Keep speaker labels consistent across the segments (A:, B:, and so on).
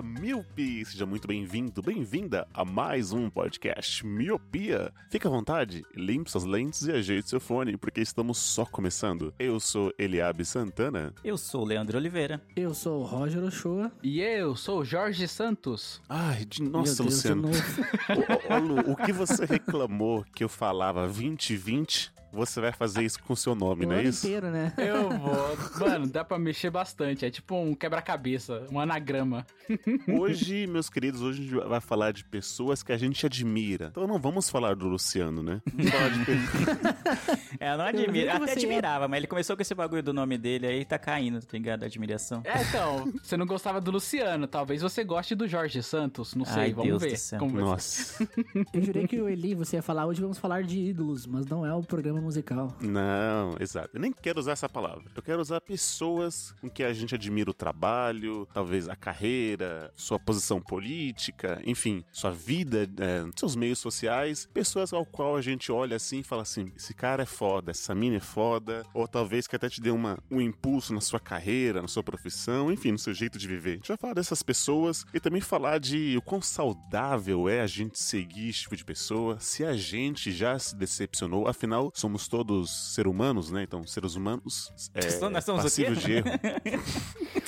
A: Olá, Miopi! Seja muito bem-vindo, bem-vinda a mais um podcast Miopia. Fique à vontade, limpe suas lentes e ajeite seu fone, porque estamos só começando. Eu sou Eliabe Santana.
B: Eu sou o Leandro Oliveira.
C: Eu sou o Roger Ochoa.
D: E eu sou o Jorge Santos.
A: Ai, de nossa,
C: Deus,
A: Luciano.
C: de.
A: Ô, ô, Lu, o que você reclamou que eu falava 2020, você vai fazer isso com o seu nome,
C: O
A: não é isso?
C: inteiro, né?
D: Eu vou. Mano, dá pra mexer bastante. É tipo um quebra-cabeça, um anagrama.
A: Hoje, meus queridos, hoje a gente vai falar de pessoas que a gente admira. Então não vamos falar do Luciano, né? Vamos falar de pe-
B: É, eu não admiro.
C: que
B: Até admirava, mas ele começou com esse bagulho do nome dele aí tá caindo, tá ligado? A admiração.
D: É, então, você não gostava do Luciano. Talvez você goste do Jorge Santos. Não sei,
B: Ai,
D: vamos
B: Deus
D: ver.
B: do céu.
D: Como.
A: Nossa.
C: Eu jurei que o Eli, você ia falar, hoje vamos falar de ídolos, mas não é o programa musical.
A: Não, exato. Eu nem quero usar essa palavra. Eu quero usar pessoas com que a gente admira o trabalho, talvez a carreira, sua posição política, enfim, sua vida, é, seus meios sociais. Pessoas ao qual a gente olha assim e fala assim: esse cara é foda, essa mina é foda. Ou talvez que até te dê uma, um impulso na sua carreira, na sua profissão, enfim, no seu jeito de viver. A gente vai falar dessas pessoas e também falar de o quão saudável é a gente seguir esse tipo de pessoa, se a gente já se decepcionou, afinal, somos todos seres humanos, né? Então, seres humanos é
B: Nós somos
A: passíveis de erro.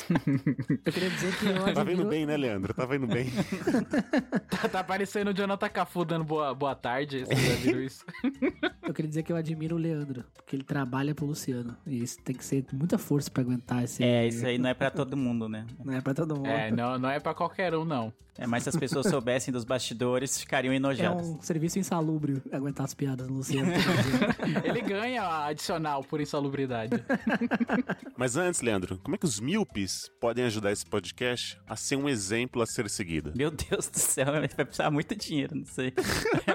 C: Eu queria dizer que eu
A: Tá vendo bem, né, Leandro? Tá vendo bem.
D: Tá, tá parecendo o Jonathan Cafu dando boa, boa tarde. Vocês já viram isso?
C: Eu queria dizer que eu admiro o Leandro, porque ele trabalha pro Luciano. E isso tem que ser muita força pra aguentar esse...
B: É, isso aí não é pra todo mundo, né?
C: Não é pra todo mundo.
D: É, não, não é pra qualquer um, não.
B: É, mas se as pessoas soubessem dos bastidores, ficariam
C: É
B: enojadas.
C: um serviço insalubre aguentar as piadas do Luciano.
D: Ele ganha adicional por insalubridade.
A: Mas antes, Leandro, como é que os míopes podem ajudar esse podcast a ser um exemplo a ser seguido?
B: Meu Deus do céu, vai precisar muito dinheiro, não sei.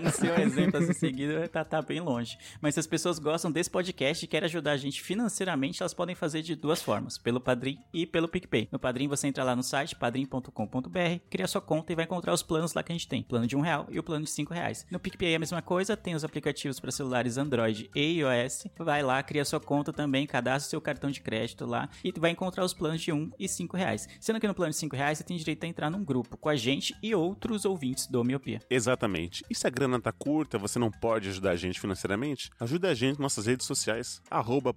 B: não sei um exemplo a ser seguido, tá, tá bem longe. Mas se as pessoas gostam desse podcast e querem ajudar a gente financeiramente, elas podem fazer de duas formas, pelo Padrim e pelo PicPay. No Padrim você entra lá no site padrim.com.br, cria sua conta e vai encontrar os planos lá que a gente tem. Plano de um real e o plano de cinco reais. No PicPay é a mesma coisa, tem os aplicativos para celulares Android e iOS. Vai lá, cria sua conta também, cadastra seu cartão de crédito lá e vai encontrar os planos de e cinco reais. Sendo que no plano de cinco reais você tem direito a entrar num grupo com a gente e outros ouvintes do Miopia.
A: Exatamente. E se a grana tá curta, você não pode ajudar a gente financeiramente? Ajuda a gente nossas redes sociais, arroba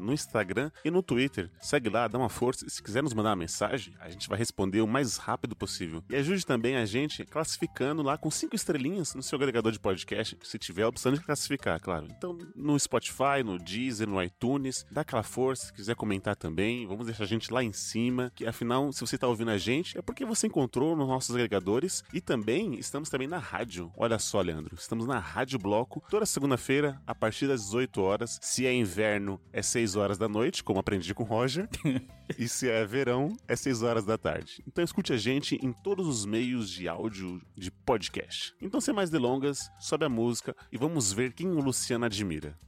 A: no Instagram e no Twitter. Segue lá, dá uma força. E se quiser nos mandar uma mensagem, a gente vai responder o mais rápido possível. E ajude também a gente classificando lá com cinco estrelinhas no seu agregador de podcast, se tiver a opção de classificar, claro. Então, no Spotify, no Deezer, no iTunes, dá aquela força. Se quiser comentar também, vamos deixar a gente lá em cima, que afinal, se você tá ouvindo a gente, é porque você encontrou nos nossos agregadores e também estamos também na rádio. Olha só, Leandro, estamos na Rádio Bloco toda segunda-feira a partir das 18 horas. Se é inverno, é 6 horas da noite, como aprendi com o Roger. e se é verão, é 6 horas da tarde. Então escute a gente em todos os meios de áudio de podcast. Então, sem mais delongas, sobe a música e vamos ver quem o Luciano admira.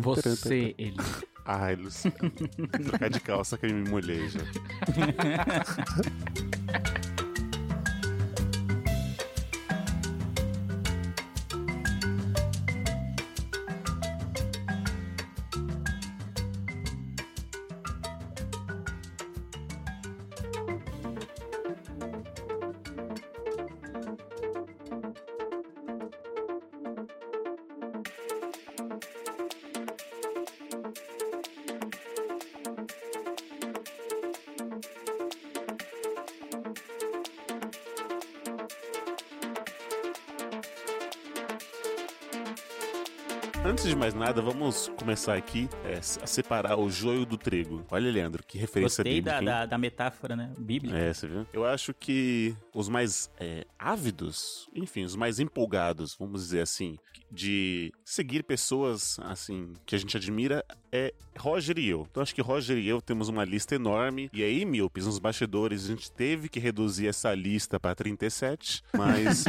D: Você, ele.
A: Ai, Luciano. Trocar de calça que eu me molhei já. nada, vamos começar aqui é, a separar o joio do trigo. Olha, Leandro, que referência
B: Gostei da,
A: bíblica, hein?
B: da, da metáfora, né? Bíblica.
A: É, você viu? Eu acho que os mais é, ávidos, enfim, os mais empolgados, vamos dizer assim, de seguir pessoas, assim, que a gente admira é Roger e eu. Então acho que Roger e eu temos uma lista enorme. E aí, Milpes, nos bastidores, a gente teve que reduzir essa lista para 37, mas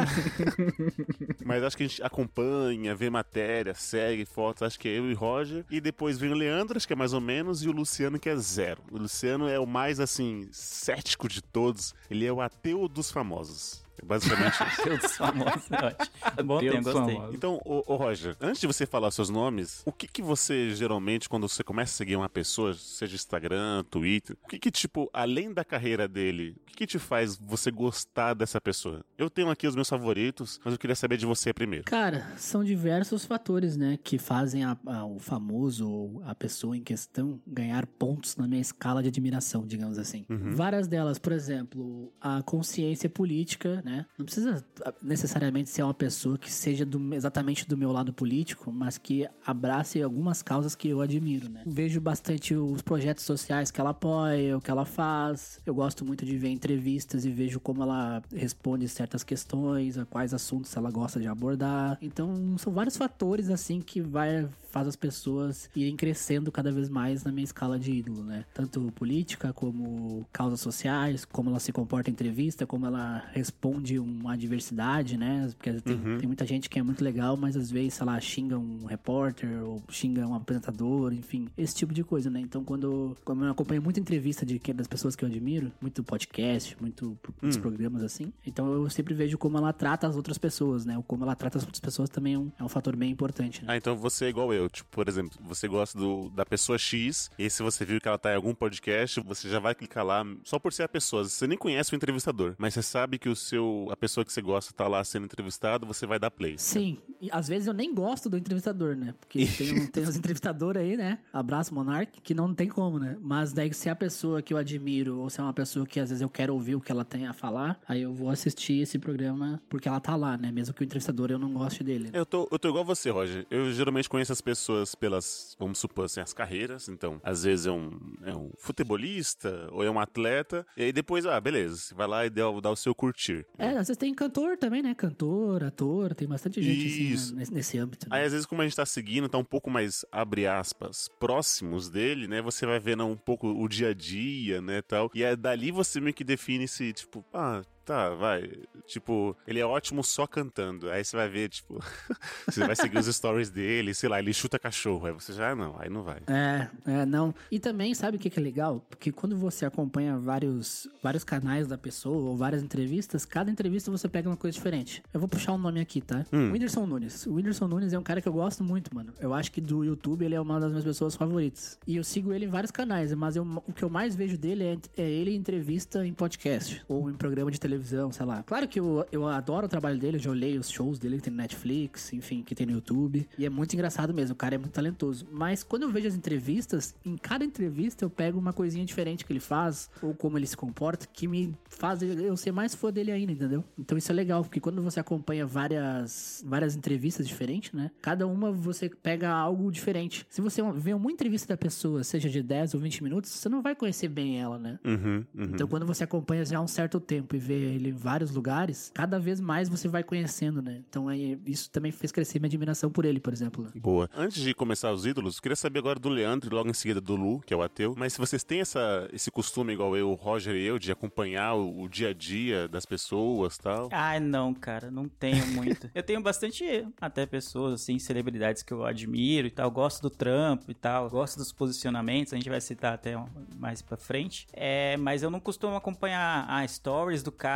A: mas acho que a gente acompanha, vê matéria, segue fotos, acho que é eu e Roger. E depois vem o Leandro, acho que é mais ou menos, e o Luciano, que é zero. O Luciano é o mais, assim, cético de todos. Ele é o ateu dos famosos. É Basicamente isso.
B: Deus dos famosos, é ótimo. Bom
D: Deus
B: tempo, gostei.
D: famosos.
A: Então, ô, ô, Roger, antes de você falar seus nomes, o que que você geralmente, quando você começa a seguir uma pessoa, seja Instagram, Twitter, o que que, tipo, além da carreira dele, o que que te faz você gostar dessa pessoa? Eu tenho aqui os meus favoritos, mas eu queria saber de você primeiro.
C: Cara, são diversos fatores, né, que fazem a- a- o famoso ou a pessoa em questão ganhar pontos na minha escala de admiração, digamos assim. Várias delas, por exemplo, a consciência política, né? Não precisa ah, necessariamente ser uma pessoa que seja do- exatamente do meu lado político, mas que abrace algumas causas que eu admiro, né? Vejo bastante os projetos sociais que ela apoia, o que ela faz. Eu gosto muito de ver entrevistas e vejo como ela responde certas questões, a quais assuntos ela gosta de abordar. Então, são vários fatores assim que vai faz as pessoas irem crescendo cada vez mais na minha escala de ídolo, né? Tanto política como causas sociais, como ela se comporta em entrevista, como ela responde uma adversidade, né? Porque tem, tem muita gente que é muito legal, mas às vezes, sei lá, xinga um repórter ou xinga um apresentador, enfim, esse tipo de coisa, né? Então, quando, quando eu acompanho muita entrevista de das pessoas que eu admiro, muito podcast, muito muitos programas assim, então eu sempre vejo como ela trata as outras pessoas, né? Ou como ela trata as outras pessoas também é um, é um fator bem importante, né?
A: Ah, então você é igual eu. Tipo, por exemplo, você gosta do, da pessoa X, e se você viu que ela tá em algum podcast, você já vai clicar lá só por ser a pessoa. Você nem conhece o entrevistador, mas você sabe que o seu, a pessoa que você gosta tá lá sendo entrevistado, você vai dar play.
C: Sim, e às vezes eu nem gosto do entrevistador, né? Porque tem, um- tem uns entrevistadores aí, né? Abraço, Monark, que não tem como, né? Mas daí, se é a pessoa que eu admiro, ou se é uma pessoa que às vezes eu quero ouvir o que ela tem a falar, aí eu vou assistir esse programa porque ela tá lá, né? Mesmo que o entrevistador eu não goste dele. né?
A: Eu tô, eu tô igual você, Roger. Eu geralmente conheço as pessoas pelas, vamos supor assim, as carreiras. Então, às vezes é um, é um futebolista ou é um atleta. E aí depois, ah, beleza, você vai lá e dá, dá o seu curtir.
C: É, às vezes tem cantor também, né? Cantor, ator, tem bastante gente assim, né? nesse, nesse âmbito. né?
A: Aí, às vezes, como a gente tá seguindo, tá um pouco mais, abre aspas, próximos dele, né? Você vai vendo um pouco o dia a dia, né, tal. E é dali você meio que define se, tipo, ah, tá, vai. Tipo, ele é ótimo só cantando. Aí você vai ver, tipo, você vai seguir os stories dele, sei lá, ele chuta cachorro. Aí você já, ah, não, aí não vai.
C: É, é, não. E também, sabe o que, que é legal? Porque quando você acompanha vários, vários canais da pessoa ou várias entrevistas, cada entrevista você pega uma coisa diferente. Eu vou puxar um nome aqui, tá? Whindersson Nunes. O Whindersson Nunes é um cara que eu gosto muito, mano. Eu acho que do YouTube ele é uma das minhas pessoas favoritas. E eu sigo ele em vários canais, mas eu- o que eu mais vejo dele é, é ele em entrevista em podcast ou em programa de televisão, sei lá. Claro que eu, eu adoro o trabalho dele, eu já olhei os shows dele que tem no Netflix, enfim, que tem no YouTube. E é muito engraçado mesmo, o cara é muito talentoso. Mas quando eu vejo as entrevistas, em cada entrevista eu pego uma coisinha diferente que ele faz, ou como ele se comporta, que me faz eu ser mais fã dele ainda, entendeu? Então isso é legal, porque quando você acompanha várias, várias entrevistas diferentes, né? Cada uma você pega algo diferente. Se você vê uma entrevista da pessoa, seja de 10 ou 20 minutos, você não vai conhecer bem ela, né?
A: Uhum, uhum.
C: Então, quando você acompanha já há um certo tempo e vê ele em vários lugares, cada vez mais você vai conhecendo, né? Então, aí, isso também fez crescer minha admiração por ele, por exemplo. né?
A: Boa. Antes de começar os ídolos, queria saber agora do Leandro e logo em seguida do Lu, que é o ateu. Mas se vocês têm essa, esse costume, igual eu, o Roger e eu, de acompanhar o, o dia a dia das pessoas e tal.
B: Ai, não, cara, não tenho muito. eu tenho bastante, até pessoas, assim, celebridades que eu admiro e tal. Gosto do trampo e tal. Gosto dos posicionamentos. A gente vai citar até mais pra frente. É, mas eu não costumo acompanhar a stories do cara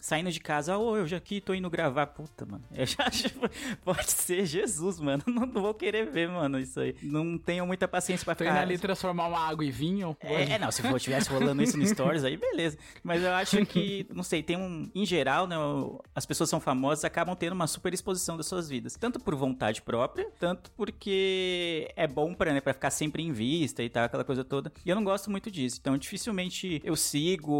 B: saindo de casa. Ô, eu já aqui tô indo gravar. Puta, mano. Eu já. Pode ser Jesus, mano. Não, vou querer ver, mano, isso aí. Não tenho muita paciência pra ficar.
D: ali transformar uma água em vinho.
B: É, é, não, se for, tivesse rolando isso no Stories, aí beleza. Mas eu acho que, não sei, tem um. Em geral, né? As pessoas são famosas acabam tendo uma super exposição das suas vidas. Tanto por vontade própria, tanto porque é bom pra, né, pra ficar sempre em vista e tal, aquela coisa toda. E eu não gosto muito disso. Então, dificilmente eu sigo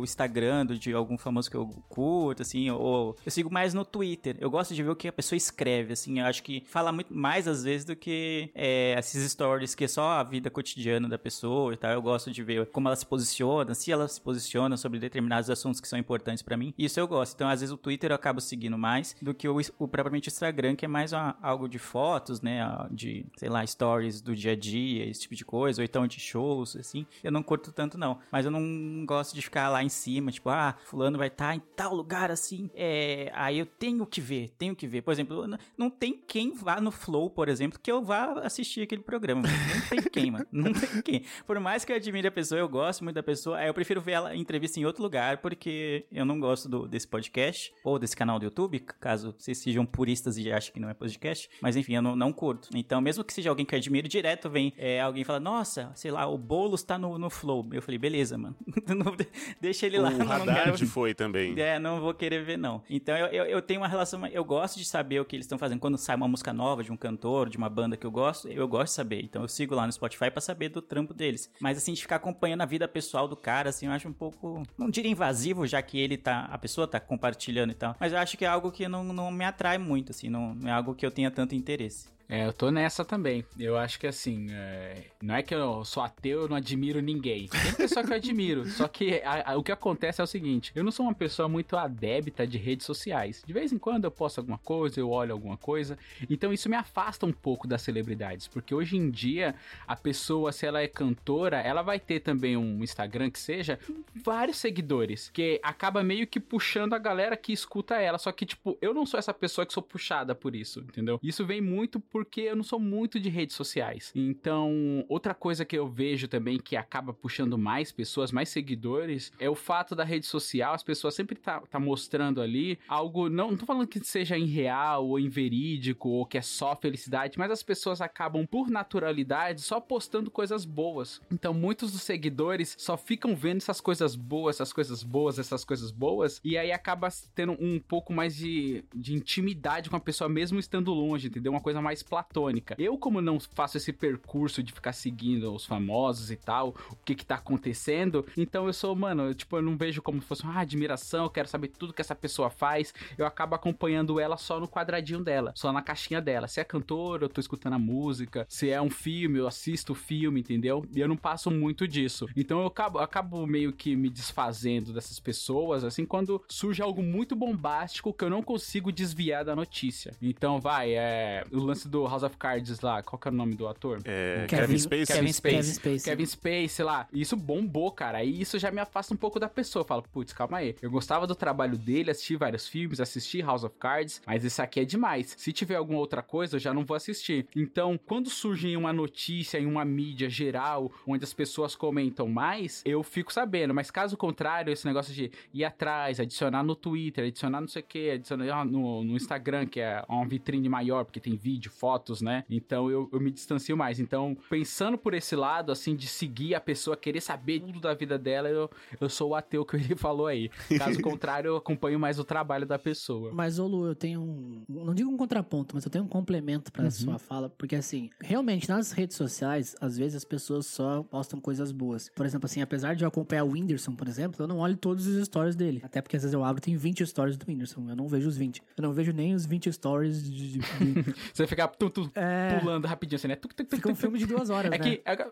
B: o Instagram de algum famoso que eu curto, assim, ou eu sigo mais no Twitter. Eu gosto de ver o que a pessoa escreve, assim, eu acho que fala muito mais às vezes do que é, esses stories que é só a vida cotidiana da pessoa e tal. Eu gosto de ver como ela se posiciona, se ela se posiciona sobre determinados assuntos que são importantes pra mim. Isso eu gosto. Então, às vezes o Twitter eu acabo seguindo mais do que o, o propriamente Instagram, que é mais uma- algo de fotos, né, de, sei lá, stories do dia a dia, esse tipo de coisa, ou então de shows, assim. Eu não curto tanto não, mas eu não gosto de ficar lá em cima, tipo, ah, fulano vai estar em tal lugar assim, é, aí eu tenho que ver, tenho que ver. Por exemplo, não, tem quem vá no Flow, por exemplo, que eu vá assistir aquele programa. Não tem quem, mano. Não tem quem. Por mais que eu admire a pessoa, eu gosto muito da pessoa, aí eu prefiro ver ela em entrevista em outro lugar, porque eu não gosto do- desse podcast, ou desse canal do YouTube, caso vocês sejam puristas e achem que não é podcast, mas enfim, eu não, não curto. Então, mesmo que seja alguém que eu admiro, direto vem é, alguém fala, nossa, sei lá, o Boulos tá no, no Flow. Eu falei, beleza, mano. Deixa ele lá.
A: O
B: eu não
A: Haddad
B: quero-
A: foi também.
B: é, não vou querer ver, não. Então eu, eu, eu tenho uma relação. Eu gosto de saber o que eles estão fazendo. Quando sai uma música nova de um cantor, de uma banda que eu gosto, eu gosto de saber. Então eu sigo lá no Spotify pra saber do trampo deles. Mas assim, de ficar acompanhando a vida pessoal do cara, assim, eu acho um pouco. Não diria invasivo, já que ele tá. A pessoa tá compartilhando e tal. Mas eu acho que é algo que não, não me atrai muito, assim. Não, não é algo que eu tenha tanto interesse.
D: É, eu tô nessa também. Eu acho que assim, é, não é que eu sou ateu, eu não admiro ninguém. Tem pessoa que eu admiro. Só que a- a- o que acontece é o seguinte: eu não sou uma pessoa muito adébita de redes sociais. De vez em quando eu posto alguma coisa, eu olho alguma coisa. Então isso me afasta um pouco das celebridades. Porque hoje em dia, a pessoa, se ela é cantora, ela vai ter também um Instagram que seja vários seguidores. Que acaba meio que puxando a galera que escuta ela. Só que, tipo, eu não sou essa pessoa que sou puxada por isso, entendeu? Isso vem muito porque eu não sou muito de redes sociais. Então, outra coisa que eu vejo também que acaba puxando mais pessoas, mais seguidores, é o fato da rede social, as pessoas sempre tá, tá mostrando ali algo, não, não tô falando que seja irreal ou inverídico ou que é só felicidade, mas as pessoas acabam por naturalidade só postando coisas boas. Então, muitos dos seguidores só ficam vendo essas coisas boas, essas coisas boas, essas coisas boas, e aí acaba tendo um pouco mais de, de intimidade com a pessoa mesmo estando longe, entendeu? Uma coisa mais platônica. Eu, como não faço esse percurso de ficar seguindo os famosos e tal, o que que tá acontecendo, então eu sou, mano, eu, tipo, eu não vejo como se fosse uma admiração, eu quero saber tudo que essa pessoa faz, eu acabo acompanhando ela só no quadradinho dela, só na caixinha dela. Se é cantora, eu tô escutando a música, se é um filme, eu assisto o filme, entendeu? E eu não passo muito disso. Então eu acabo, eu acabo meio que me desfazendo dessas pessoas, assim, quando surge algo muito bombástico que eu não consigo desviar da notícia. Então, vai, é. O lance do House of Cards lá, qual que é o nome do ator?
A: É,
C: Kevin-
A: Kevin Spacey.
D: Kevin Spacey.
C: Kevin Spacey.
D: Kevin Spacey lá. E Isso bombou, cara. E isso já me afasta um pouco da pessoa. Eu falo, putz, calma aí. Eu gostava do trabalho dele, assisti vários filmes, assisti House of Cards, mas isso aqui é demais. Se tiver alguma outra coisa, eu já não vou assistir. Então, quando surge em uma notícia, em uma mídia geral, onde as pessoas comentam mais, eu fico sabendo. Mas caso contrário, esse negócio de ir atrás, adicionar no Twitter, adicionar não sei o que, adicionar no, no Instagram, que é uma vitrine maior, porque tem vídeo, fotos, né? Então eu, eu me distancio mais. Então, pensando por esse lado, assim, de seguir a pessoa, querer saber tudo da vida dela, eu, eu sou o ateu que ele falou aí. Caso contrário, eu acompanho mais o trabalho da pessoa.
C: Mas, ô Lu, eu tenho um. Não digo um contraponto, mas eu tenho um complemento pra sua fala. Porque, assim, realmente, nas redes sociais, às vezes as pessoas só postam coisas boas. Por exemplo, assim, apesar de eu acompanhar o Whindersson, por exemplo, eu não olho todos os stories dele. Até porque às vezes eu abro, tem 20 stories do Whindersson. Eu não vejo os 20. Eu não vejo nem os 20 stories de. de- de-
D: Você fica tum,
C: É.
D: pulando rapidinho assim, né? Tuc, tuc, tuc,
C: Fica um filme de duas horas,
D: É
C: né?
D: que. é que-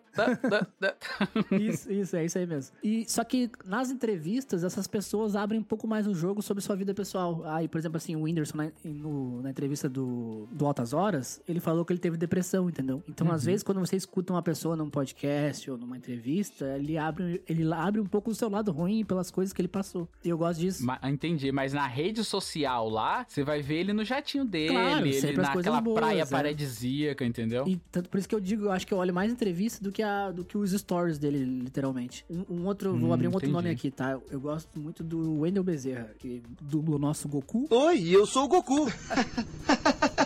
C: Isso, isso, é isso aí mesmo. E só que nas entrevistas, essas pessoas abrem um pouco mais o jogo sobre sua vida pessoal. Aí, por exemplo, assim, o Whindersson, na, no- na entrevista do, do Altas Horas, ele falou que ele teve depressão, entendeu? Então, às vezes, quando você escuta uma pessoa num podcast ou numa entrevista, ele abre, ele abre um pouco o seu lado ruim pelas coisas que ele passou. E eu gosto disso.
D: Ma- entendi, mas na rede social lá, você vai ver ele no jatinho dele,
C: Claro,
D: ele naquela
C: boas,
D: praia. Paradisíaca, entendeu?
C: E tanto por isso que eu digo, eu acho que eu olho mais entrevista do que, a, do que os stories dele, literalmente. Um, um outro, vou
D: Hum,
C: abrir um outro
D: entendi.
C: nome aqui, tá? Eu gosto muito do Wendel Bezerra, que dubla o nosso Goku.
E: Oi, eu sou o Goku.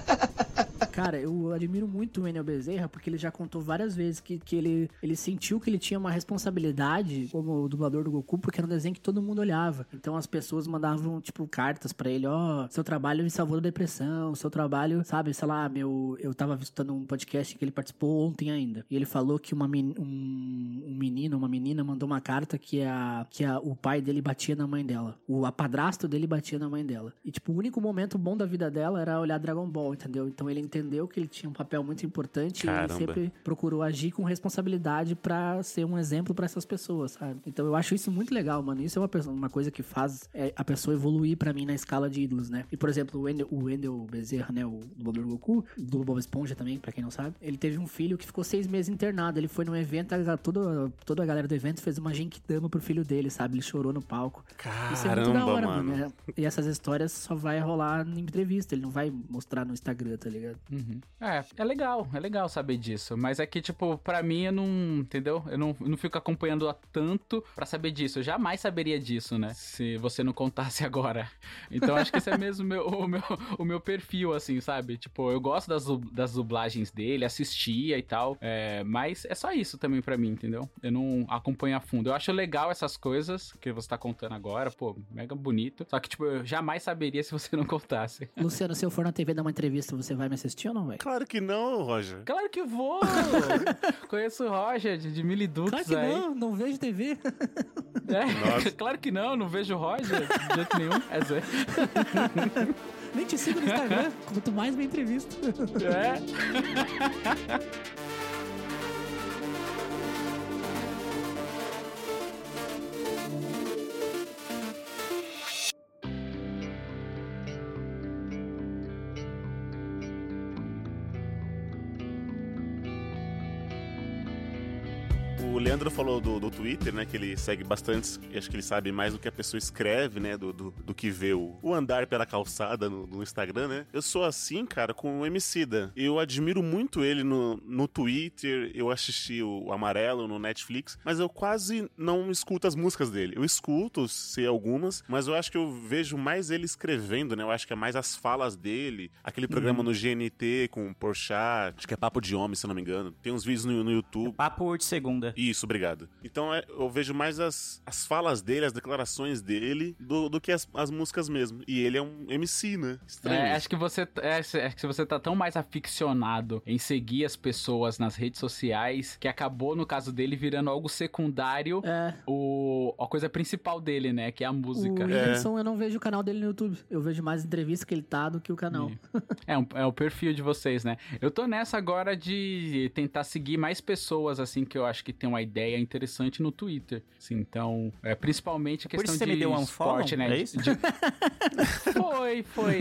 C: Cara, eu admiro muito o Enel Bezerra, porque ele já contou várias vezes que, que ele, ele sentiu que ele tinha uma responsabilidade como dublador do Goku, porque era um desenho que todo mundo olhava. Então as pessoas mandavam, tipo, cartas pra ele, ó, seu trabalho me salvou da depressão, seu trabalho, sabe, sei lá, meu, eu tava escutando um podcast que ele participou ontem ainda. E ele falou que uma men- um, um menino, uma menina mandou uma carta que, a, que a, o pai dele batia na mãe dela. O a padrasto dele batia na mãe dela. E, tipo, o único momento bom da vida dela era olhar Dragon Ball, entendeu? Então ele entendeu que ele tinha um papel muito importante e ele
A: Caramba.
C: sempre procurou agir com responsabilidade pra ser um exemplo pra essas pessoas, sabe? Então eu acho isso muito legal, mano. Isso é uma, pessoa- uma coisa que faz é, a pessoa evoluir pra mim na escala de ídolos, né? E, por exemplo, o Wendel, o Wendel Bezerra, né? O dublador do Goku, do Bob Esponja também, pra quem não sabe. Ele teve um filho que ficou seis meses internado. Ele foi num evento, toda, toda a galera do evento fez uma genkidama pro filho dele, sabe? Ele chorou no palco. Isso é muito da
A: Caramba,
C: hora,
A: mano.
C: mano. É- E essas histórias só vai rolar em entrevista, ele não vai mostrar no Instagram, tá ligado?
D: Uhum. É, é legal, é legal saber disso. Mas é que, tipo, pra mim, eu não. Entendeu? Eu não, eu não fico acompanhando há tanto pra saber disso. Eu jamais saberia disso, né? Se você não contasse agora. Então acho que esse é mesmo meu, o, meu, o meu perfil, assim, sabe? Tipo, eu gosto das, das dublagens dele, assistia e tal. É, mas é só isso também pra mim, entendeu? Eu não acompanho a fundo. Eu acho legal essas coisas que você tá contando agora, pô, mega bonito. Só que, tipo, eu jamais saberia se você não contasse.
C: Luciano, se eu for na TV dar uma entrevista, você vai me assistir ou não vai?
A: Claro que não, Roger.
D: Claro que vou! Conheço o Roger de, de Milidutos
C: Claro que
D: aí.
C: não, não vejo TV.
D: É, claro que não, não vejo o Roger de jeito nenhum. É, zé.
C: Nem te sigo no Instagram, quanto mais minha entrevista.
D: é.
A: Leandro falou do, do Twitter, né? Que ele segue bastante. e Acho que ele sabe mais do que a pessoa escreve, né? Do, do, do que vê o, o andar pela calçada no, no Instagram, né? Eu sou assim, cara, com o Emicida. Eu admiro muito ele no, no Twitter. Eu assisti o Amarelo no Netflix, mas eu quase não escuto as músicas dele. Eu escuto, sei algumas, mas eu acho que eu vejo mais ele escrevendo, né? Eu acho que é mais as falas dele. Aquele programa no GNT com o Porchat, acho que é Papo de Homem, se eu não me engano. Tem uns vídeos no, no YouTube.
B: Papo de segunda.
A: Isso, obrigado. Então é, eu vejo mais as, as falas dele, as declarações dele, do, do que as, as músicas mesmo. E ele é um MC, né? Estranho.
D: É,
A: isso.
D: acho que você é, acho que você tá tão mais aficionado em seguir as pessoas nas redes sociais que acabou, no caso dele, virando algo secundário.
C: É.
D: O, a coisa principal dele, né? Que é a música.
C: O Whindersson, eu não vejo o canal dele no YouTube. Eu vejo mais entrevista que ele tá do que o canal.
D: É, um- é o perfil de vocês, né? Eu tô nessa agora de tentar seguir mais pessoas, assim, que eu acho que tem uma ideia interessante no Twitter. Assim, então, é, principalmente a
B: Por
D: questão
B: isso você
D: de
B: me deu um
D: esporte, né?
B: é isso?
D: De- foi, foi.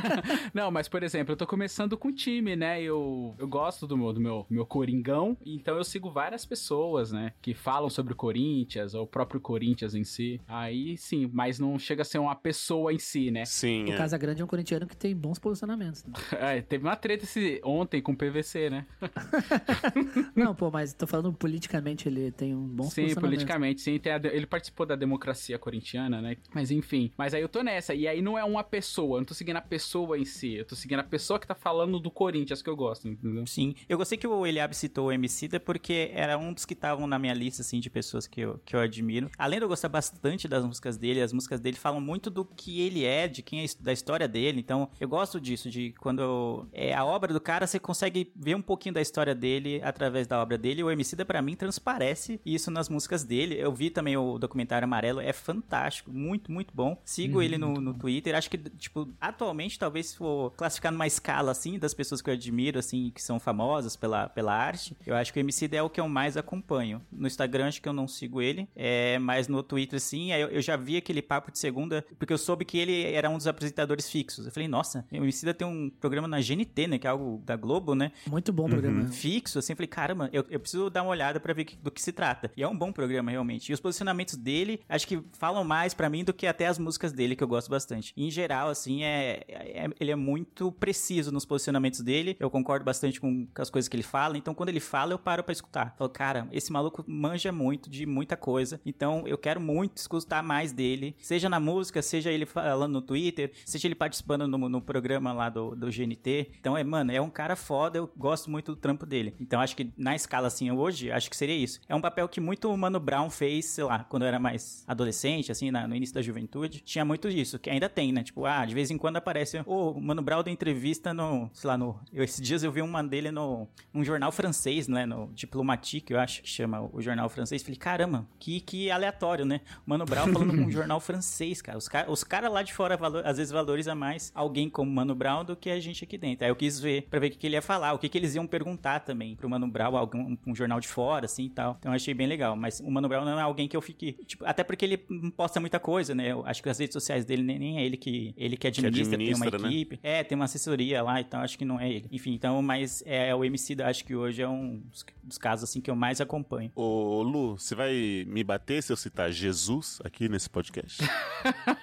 D: Não, mas, por exemplo, eu tô começando com time, né? Eu, eu gosto do meu, do meu, meu Coringão, então eu sigo várias pessoas, né? Que falam sobre o Corinthians, ou o próprio Corinthians em si. Aí, sim, mas não chega a ser uma pessoa em si, né?
A: Sim,
C: O
A: é.
C: Casagrande é um corintiano que tem bons posicionamentos. né?
D: É, teve uma treta esse, ontem com o PVC, né?
C: não, pô, mas tô falando politicamente, ele tem um bom
D: Sim, politicamente, sim. Tem a ele participou da democracia corintiana, né? Mas enfim. Mas aí eu tô nessa. E aí não é uma pessoa. Eu não tô seguindo a pessoa em si. Eu tô seguindo a pessoa que tá falando do Corinthians que eu gosto, entendeu?
B: Sim, eu gostei que o Eliab citou o Emicida porque era um dos que estavam na minha lista, assim, de pessoas que eu, que eu admiro. Além de eu gostar bastante das músicas dele, as músicas dele falam muito do que ele é, de quem é, da história dele, então eu gosto disso, de quando é a obra do cara, você consegue ver um pouquinho da história dele através da obra dele, o Emicida pra mim transparece isso nas músicas dele, eu vi também o documentário Amarelo, é fantástico, muito, muito bom, sigo ele no, no Twitter, acho que, tipo, atualmente, talvez se for classificar numa escala, assim, das pessoas que eu admiro, assim, que são famosas pela, pela arte, eu acho que o MC é o que eu mais acompanho. No Instagram, acho que eu não sigo ele, é, mas no Twitter, sim, aí eu, eu já vi aquele papo de segunda, porque eu soube que ele era um dos apresentadores fixos. Eu falei, nossa, o MC tem um programa na GNT, né, que é algo da Globo, né,
C: Muito bom o programa.
B: fixo, assim, eu falei, caramba, eu, eu preciso dar uma olhada pra ver ver que- do que se trata. E é um bom programa, realmente. E os posicionamentos dele, acho que falam mais pra mim do que até as músicas dele, que eu gosto bastante. Em geral, assim, é, é- ele é muito preciso nos posicionamentos dele. Eu concordo bastante com, as coisas que ele fala. Então, quando ele fala, eu paro pra escutar. Falo, cara, esse maluco manja muito de muita coisa. Então, eu quero muito escutar mais dele. Seja na música, seja ele falando no Twitter, seja ele participando no, no programa lá do, do GNT. Então, é, mano, é um cara foda. Eu gosto muito do trampo dele. Então, acho que na escala, assim, hoje, acho que seria isso. É um papel que muito o Mano Brown fez, sei lá, quando eu era mais adolescente, assim, na- no início da juventude. Tinha muito isso, que ainda tem, né? Tipo, ah, de vez em quando aparece o Mano Brown da entrevista no, sei lá, no. Eu, esses dias eu vi uma dele no num jornal francês, né? No Diplomatique, eu acho que chama o jornal francês. Falei, caramba, que, que aleatório, né? Mano Brown falando com um jornal francês, cara. Os caras cara lá de fora, valor- às vezes, valorizam mais alguém como Mano Brown do que a gente aqui dentro. Aí eu quis ver pra ver o que, que ele ia falar, o que, que eles iam perguntar também pro Mano Brown, algum um jornal de fora, assim e tal. Então eu achei bem legal. Mas o Mano Brown não é alguém que eu fique. Tipo, até porque ele não posta muita coisa, né? Eu acho que as redes sociais dele nem, nem é ele que ele que administra, tem
A: administra,
B: uma
A: né?
B: equipe. É, tem uma assessoria lá e tal, acho que não é ele. Enfim, então, mas é o MC da, acho que hoje é um dos, casos assim que eu mais acompanho.
A: Ô, Lu, você vai me bater se eu citar Jesus aqui nesse podcast?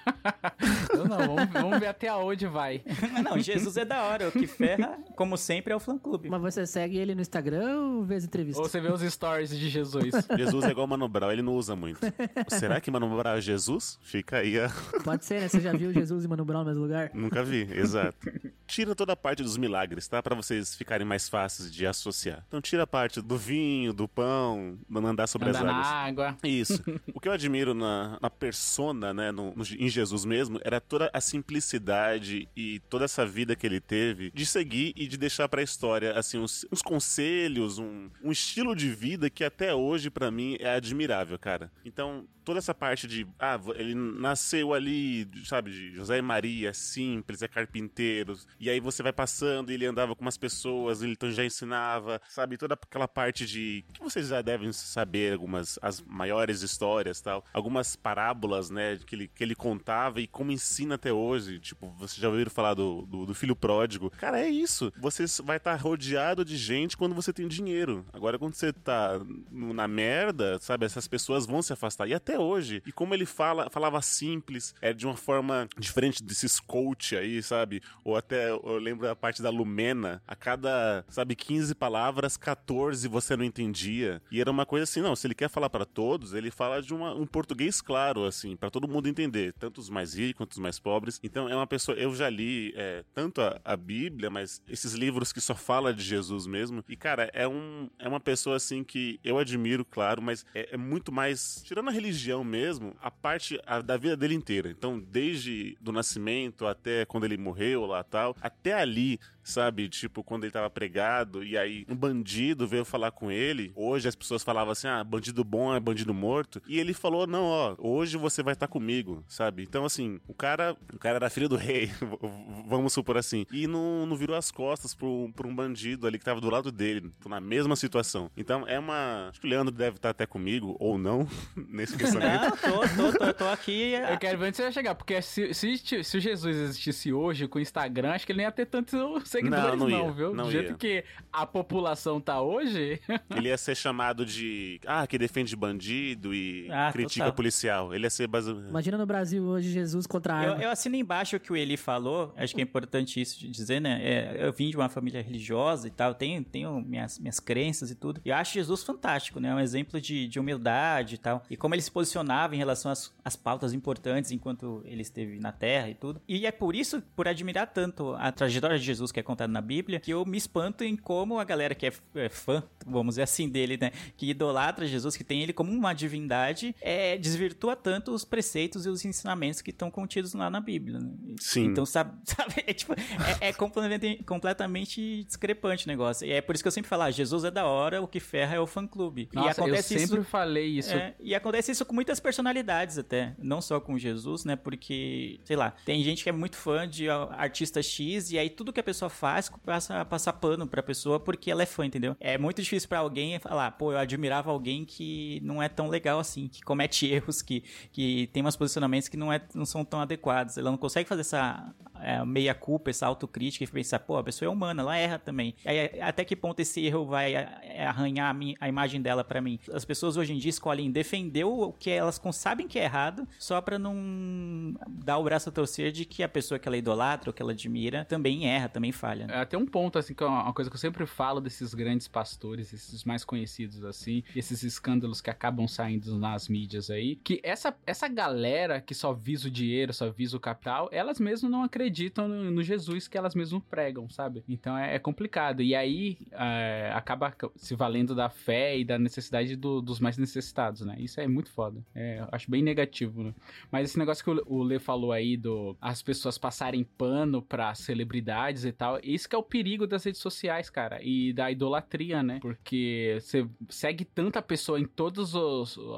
D: Eu não, vamos, vamos ver até onde vai.
B: Mas não, Jesus é da hora, o que ferra, como sempre, é o fã clube.
C: Mas você segue ele no Instagram ou vê as entrevistas?
D: Ou você vê os stories de Jesus.
A: Jesus é igual Mano Brown, ele não usa muito. Será que Mano Brown é Jesus? Fica aí a...
C: Pode ser, né? Você já viu Jesus e Mano Brown no mesmo lugar?
A: Nunca vi, exato. Tira toda a parte dos milagres, tá? Pra vocês ficarem mais fáceis de associar. Então tira a parte do vinho, do pão, andar sobre
D: Andar
A: as
D: na
A: águas.
D: água.
A: Isso. O que eu admiro na, na persona, né, no, no- em Jesus mesmo, era toda a simplicidade e toda essa vida que ele teve de seguir e de deixar pra história, assim, uns, uns conselhos, um, um estilo de vida que até hoje, pra mim, é admirável, cara. Então, toda essa parte de, ah, ele nasceu ali, sabe, de José e Maria, simples, é carpinteiro, e aí você vai passando e ele andava com umas pessoas, ele então já ensinava, sabe, toda aquela parte de, que vocês já devem saber, algumas, as maiores histórias tal, algumas parábolas, né, que ele, que ele contava e como ensina até hoje, tipo, vocês já ouviram falar do, do, do filho pródigo, cara, é isso, você vai estar rodeado de gente quando você tem dinheiro, agora quando você tá na merda, sabe, essas pessoas vão se afastar, e até hoje, e como ele fala, falava simples, é de uma forma diferente desses coach aí, sabe, ou até, eu lembro a parte da Lumena, a cada, sabe, 15 palavras, 14 você não entendia, e era uma coisa assim, não, se ele quer falar pra todos, ele fala de uma- um português claro, assim, pra todo mundo entender, tanto os mais ricos quanto os mais pobres, então é uma pessoa, eu já li é, tanto a, a Bíblia, mas esses livros que só fala de Jesus mesmo, e cara, é, um, é uma pessoa assim que eu admiro, claro, mas é, é muito mais, tirando a religião mesmo, a parte a- da vida dele inteira, então desde do nascimento até quando ele morreu lá tal, até ali, sabe, tipo, quando ele tava pregado, e aí um bandido veio falar com ele, hoje as pessoas falavam assim, ah, bandido bom é bandido morto, e ele falou, não, ó, hoje você vai estar comigo, sabe, então assim, o cara, o cara era filho do rei, vamos supor assim, e não, não virou as costas pro, pro um bandido ali que tava do lado dele, na mesma situação, então é uma, acho que o Leandro deve estar até comigo, ou não, nesse pensamento,
B: Não, tô, tô, tô, tô aqui.
D: Eu quero ver onde você vai chegar, porque se, se, se o Jesus existisse hoje com o Instagram, acho que ele nem ia ter tantos seguidores,
A: Não,
D: não,
A: não ia,
D: viu?
A: não
D: Do jeito
A: ia.
D: que a população tá hoje,
A: ele ia ser chamado de, ah, que defende bandido e
B: Ah,
A: critica
B: total.
A: policial, ele ia ser basicamente...
C: Imagina no Brasil hoje Jesus contra a
B: Eu,
C: arma.
B: eu assino embaixo o que o Eli falou, acho que é importante isso de dizer, né? É, eu vim de uma família religiosa e tal, tenho, tenho minhas, minhas crenças e tudo. E eu acho Jesus fantástico, né? É um exemplo de, de humildade e tal. E como ele se posicionava em relação às, às pautas importantes enquanto ele esteve na Terra e tudo. E é por isso, por admirar tanto a trajetória de Jesus que é contada na Bíblia, que eu me espanto em como a galera que é, é fã, vamos dizer assim, dele, né? Que idolatra Jesus, que tem ele como uma divindade, é, desvirtua tanto os preceitos e os ensinamentos que estão contidos lá na Bíblia. Né?
A: Sim.
B: Então, sabe, sabe é, tipo, é, é completamente, completamente discrepante o negócio. E é por isso que eu sempre falo, ah, Jesus é da hora, o que ferra é o fã-clube. E
D: nossa, eu
B: acontece
D: sempre
B: isso...
D: falei isso.
B: É, e acontece isso com muitas personalidades até, não só com Jesus, né? Porque, sei lá, tem gente que é muito fã de artista X e aí tudo que a pessoa faz passa a passar pano pra pessoa porque ela é fã, entendeu? É muito difícil pra alguém falar, pô, eu admirava alguém que não é tão legal assim, que comete erros, que, que tem umas posicionamentos que não, é, não são tão adequados. Ela não consegue fazer essa é, meia-culpa, essa autocrítica e pensar, pô, a pessoa é humana, ela erra também. Aí, até que ponto esse erro vai é, arranhar a, minha, a imagem dela para mim? As pessoas hoje em dia escolhem defender o que elas sabem que é errado, só pra não dar o braço a torcer de que a pessoa que ela idolatra ou que ela admira também erra, também falha. Né?
D: É, tem um ponto, assim, que é uma coisa que eu sempre falo desses grandes pastores, esses mais conhecidos, assim, esses escândalos que acabam saindo nas mídias aí, que essa, essa galera que só visa o dinheiro, só visa o capital, elas mesmas não acreditam no, no Jesus que elas mesmas pregam, sabe? Então é, é complicado. E aí é, acaba se valendo da fé e da necessidade do, dos mais necessitados, né? Isso é muito foda. É, acho bem negativo, né? Mas esse negócio que o, o Lê falou aí do as pessoas passarem pano pra celebridades e tal, isso que é o perigo das redes sociais, cara, e da idolatria, né? Porque você segue tanta pessoa em todas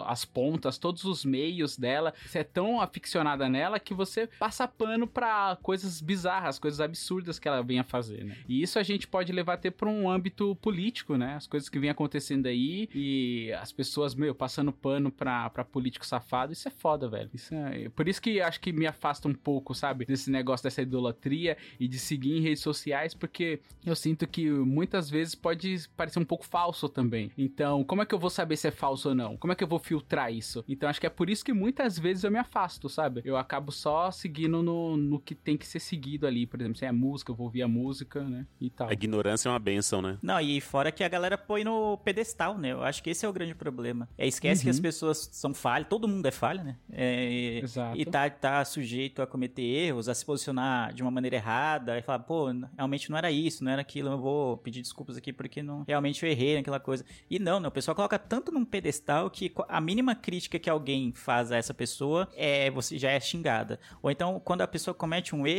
D: as pontas, todos os meios dela, você é tão aficionada nela que você passa pano pra coisas bizarras, coisas absurdas que ela vem a fazer, né? E isso a gente pode levar até pra um âmbito político, né? As coisas que vem acontecendo aí e as pessoas, meu, passando pano pra, pra político safado, isso é foda, velho. Isso é... Por isso que acho que me afasta um pouco, sabe? Desse negócio dessa idolatria e de seguir em redes sociais, porque eu sinto que muitas vezes pode parecer um pouco falso também. Então, como é que eu vou saber se é falso ou não? Como é que eu vou filtrar isso? Então, acho que é por isso que muitas vezes eu me afasto, sabe? Eu acabo só seguindo no, no que tem que ser seguido ali. Por exemplo, se é música, eu vou ouvir a música, né? E tal.
A: A ignorância é uma benção, né?
B: Não, e fora que a galera põe no pedestal, né? Eu acho que esse é o grande problema. É, esquece uhum. que as pessoas são falhas, todo mundo é falha, né? É, Exato. E tá, tá sujeito a cometer erros, a se posicionar de uma maneira errada, e falar, pô, realmente não era isso, não era aquilo, eu vou pedir desculpas aqui porque não, realmente eu errei naquela coisa. E não, né? O pessoal coloca tanto num pedestal que a mínima crítica que alguém faz a essa pessoa é você já é xingada. Ou então, quando a pessoa comete um erro,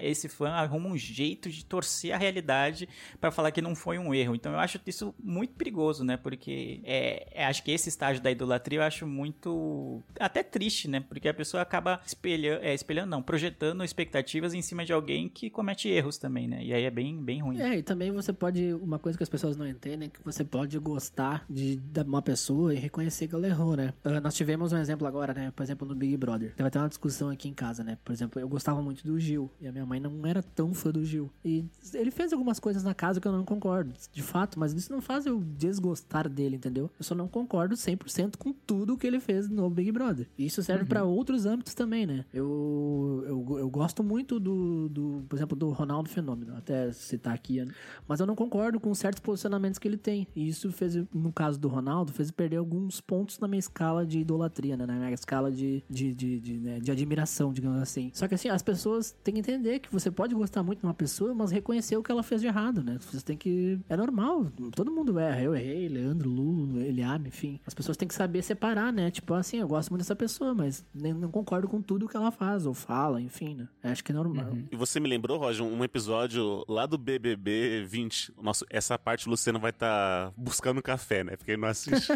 B: esse fã arruma um jeito de torcer a realidade para falar que não foi um erro. Então eu acho isso muito perigoso, né? Porque é, é, acho que esse estágio da idolatria eu acho muito até triste, né? Porque a pessoa acaba espelhando, é, espelhando não, projetando expectativas em cima de alguém que comete erros também, né? E aí é bem, bem ruim.
C: É, e também você pode, uma coisa que as pessoas não entendem é que você pode gostar de, de uma pessoa e reconhecer que ela errou, né? Uh, nós tivemos um exemplo agora, né? Por exemplo, no Big Brother. Teve até uma discussão aqui em casa, né? Por exemplo, eu gostava muito do Gil e a minha mãe não era tão fã do Gil. E ele fez algumas coisas na casa que eu não concordo, de fato, mas isso não faz eu desgostar dele, entendeu? Eu só não concordo 100% com tudo que ele fez no Big Brother. E isso serve uhum. para outros âmbitos também, né? Eu, eu, eu gosto muito do, do, por exemplo, do Ronaldo Fenômeno, até citar aqui, né? mas eu não concordo com certos posicionamentos que ele tem. E isso fez, no caso do Ronaldo, fez perder alguns pontos na minha escala de idolatria, né? Na minha escala de, de, de, de, né? de admiração, digamos assim. Só que assim, as pessoas têm que entender que você pode gostar muito de uma pessoa, mas reconhecer o que ela fez de errado, né? Você tem que. É normal, todo mundo erra. Eu errei, Leandro, Lu, Eliane, enfim. As pessoas têm que saber separar, né? Tipo assim, eu gosto muito dessa pessoa, mas nem, não concordo com tudo que ela faz ou fala, enfim, né? Acho que é normal. Uhum.
A: E você me lembrou, Roger, um episódio lá do BBB 20. Nossa, essa parte o Luciano vai estar tá buscando café, né? Porque ele não assiste.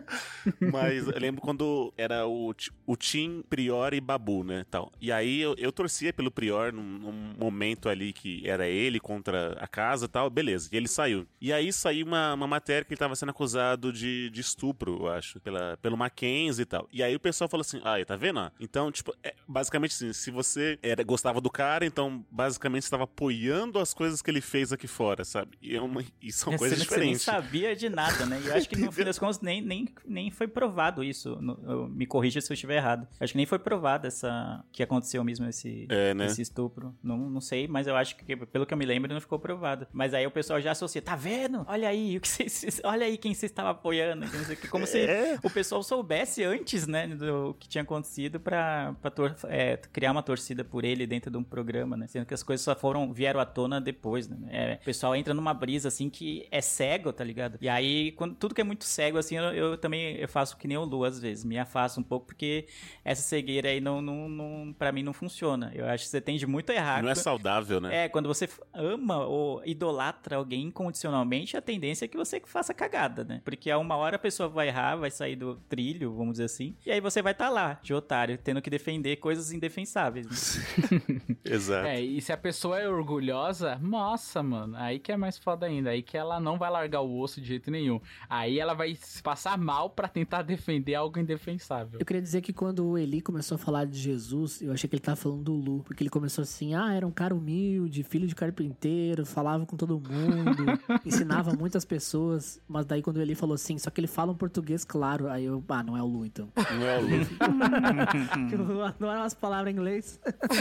A: mas eu lembro quando era o, o Tim, Prior e Babu, né? Tal. E aí eu, eu torcia pelo Prior num, num momento ali que era ele contra a casa e tal. Beleza. E ele saiu. E aí saiu uma, uma matéria que ele tava sendo acusado de, de estupro, eu acho, pela, pelo Mackenzie e tal. E aí o pessoal falou assim: ah, tá vendo? Então, tipo, é, basicamente assim, se você era, gostava do cara, então basicamente estava apoiando as coisas que ele fez aqui fora, sabe? E, é uma, e são é, coisas diferentes.
B: Você nem sabia de nada, né? E eu acho que no fim das contas nem, nem, nem foi provado isso. No, me corrija se eu estiver errado. Acho que nem foi provado essa que aconteceu mesmo esse, é, né? Esse estupro. Não, não sei, mas eu acho que, pelo que eu me lembro, não ficou provado. Mas aí o pessoal já associa, tá vendo? Olha aí, o que vocês, olha aí quem você estava apoiando. Como se é. o pessoal soubesse antes, né, do que tinha acontecido pra, pra tor é, criar uma torcida por ele dentro de um programa, né? Sendo que as coisas só foram, vieram à tona depois, né? É, o pessoal entra numa brisa, assim, que é cego, tá ligado? E aí, quando, tudo que é muito cego, assim, eu, eu também eu faço que nem o Lu, às vezes. Me afasto um pouco, porque essa cegueira aí, não, não, não, pra mim, não funciona. Eu acho que você tende muito errado.
A: Não é saudável, né?
B: É, quando você ama ou idolatra alguém incondicionalmente, a tendência é que você faça cagada, né? Porque a uma hora a pessoa vai errar, vai sair do trilho, vamos dizer assim, e aí você vai estar tá lá, de otário, tendo que defender coisas indefensáveis. Né?
A: Exato.
D: É, e se a pessoa é orgulhosa, nossa, mano, aí que é mais foda ainda. Aí que ela não vai largar o osso de jeito nenhum. Aí ela vai se passar mal pra tentar defender algo indefensável.
C: Eu queria dizer que quando o Eli começou a falar de Jesus, eu achei que ele tava falando do Lu, porque ele começou assim: ah, era um cara humilde, filho de carpinteiro, falava com todo mundo, ensinava muitas pessoas. Mas daí quando o Eli falou assim, só que ele fala um português claro, aí eu, ah, não é o Lu então.
A: Não é o Lu.
C: Que eu adoro umas palavras em inglês.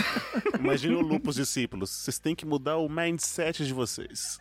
A: Imagina o Lu pros discípulos. Vocês têm que mudar o mindset de vocês.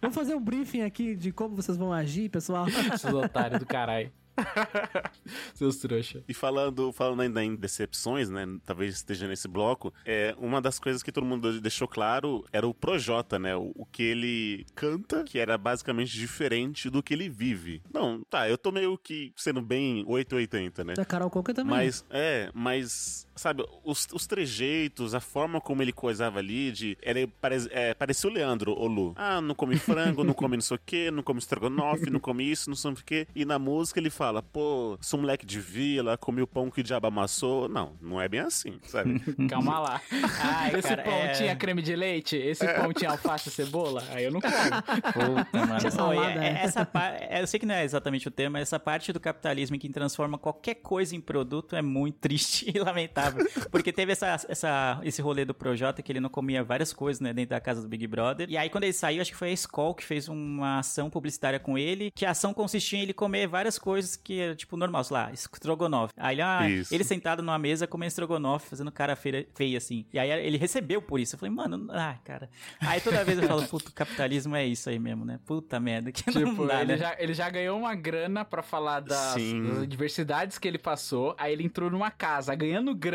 C: Vamos fazer um briefing aqui de como vocês vão agir, pessoal.
D: Esses otários do caralho. Seus trouxa.
A: E falando, falando ainda em decepções, né? Talvez esteja nesse bloco. É, uma das coisas que todo mundo deixou claro era o Projota, né? O, o que ele canta, que era basicamente diferente do que ele vive. Não, tá, eu tô meio que sendo bem 880, né?
C: Da Carol Conca também.
A: Mas, é, mas, sabe, os, os trejeitos, a forma como ele coisava ali, de. Ele pare, é, parecia o Leandro, o Lu. Ah, não come frango, não come não sei o quê, não come estrogonofe, não come isso, não sei o quê. E na música ele fala, pô, sou moleque de vila, comi o pão que o diabo amassou. Não, não é bem assim, sabe?
D: Calma lá.
B: Ai,
D: Esse
B: cara,
D: pão
B: é-
D: tinha creme de leite? Esse pão tinha alface e cebola? Aí eu não como.
B: Puta, mano.
C: Salada, é.
B: essa par- é, eu sei que não é exatamente o tema, mas essa parte do capitalismo que transforma qualquer coisa em produto é muito triste e lamentável. Porque teve essa, essa, esse rolê do Projota que ele não comia várias coisas, né, dentro da casa do Big Brother. E aí, quando ele saiu, acho que foi a Skol que fez uma ação publicitária com ele, que a ação consistia em ele comer várias coisas que era, tipo, normal, sei lá, estrogonofe. Aí, ah, ele sentado numa mesa comendo estrogonofe, fazendo cara feia, feia, assim. E aí ele recebeu por isso. Eu falei, mano, ah, cara. Aí toda vez eu falo, puto, capitalismo é isso aí mesmo, né? Puta merda, que não
D: Tipo,
B: dá,
D: ele,
B: né?
D: já, ele já ganhou uma grana pra falar das, das adversidades que ele passou. Aí ele entrou numa casa ganhando grana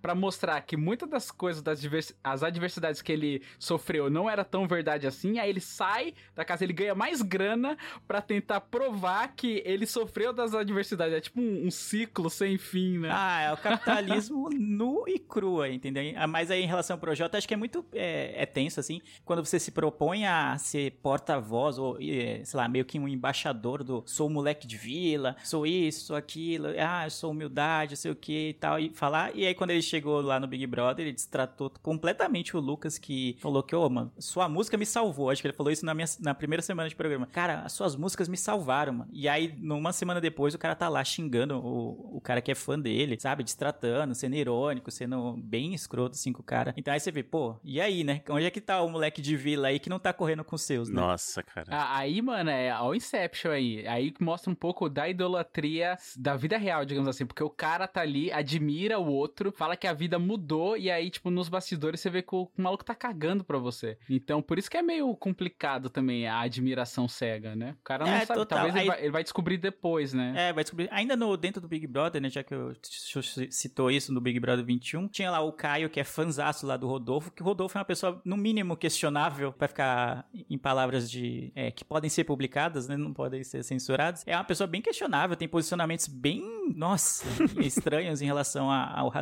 D: pra mostrar que muitas das coisas, das divers, as adversidades que ele sofreu não era tão verdade assim. Aí ele sai da casa, ele ganha mais grana pra tentar provar que ele sofreu das adversidades. É tipo um, um ciclo sem fim, né?
B: Ah, é o capitalismo nu e cru, entendeu? Ah, Mas aí em relação ao projeto, acho que é muito é, é tenso, assim, quando você se propõe a ser porta-voz, ou, é, sei lá, meio que um embaixador do sou moleque de vila, sou isso, sou aquilo, ah, eu sou humildade, sei o que e tal, e falar. E aí quando ele chegou lá no Big Brother, ele destratou completamente o Lucas, que falou que, ô, mano, sua música me salvou. Acho que ele falou isso na, minha, na primeira semana de programa. Cara, as suas músicas me salvaram, mano. E aí, numa semana depois, o cara tá lá xingando o, o cara que é fã dele, sabe? Destratando, sendo irônico, sendo bem escroto, assim, com o cara. Então aí você vê, pô, e aí, né? Onde é que tá o moleque de vila aí que não tá correndo com os seus, né?
A: Nossa, cara.
D: Ah, Aí, mano, é o Inception aí. Aí que mostra um pouco da idolatria da vida real, digamos assim. Porque o cara tá ali, admira o outro, fala que a vida mudou, e aí, tipo, nos bastidores você vê que o, o maluco tá cagando pra você. Então, por isso que é meio complicado também a admiração cega, né? O cara não
B: É,
D: sabe.
B: total.
D: Talvez ele
B: Aí-
D: vai, ele vai descobrir depois, né?
B: É, vai descobrir. Ainda no, dentro do Big Brother, né? Já que eu citou isso no Big Brother 21, tinha lá o Caio, que é fanzaço lá do Rodolfo, que o Rodolfo é uma pessoa, no mínimo, questionável, pra ficar em palavras de. é, que podem ser publicadas, né? Não podem ser censuradas. É uma pessoa bem questionável, tem posicionamentos bem, nossa, estranhos em relação ao racismo,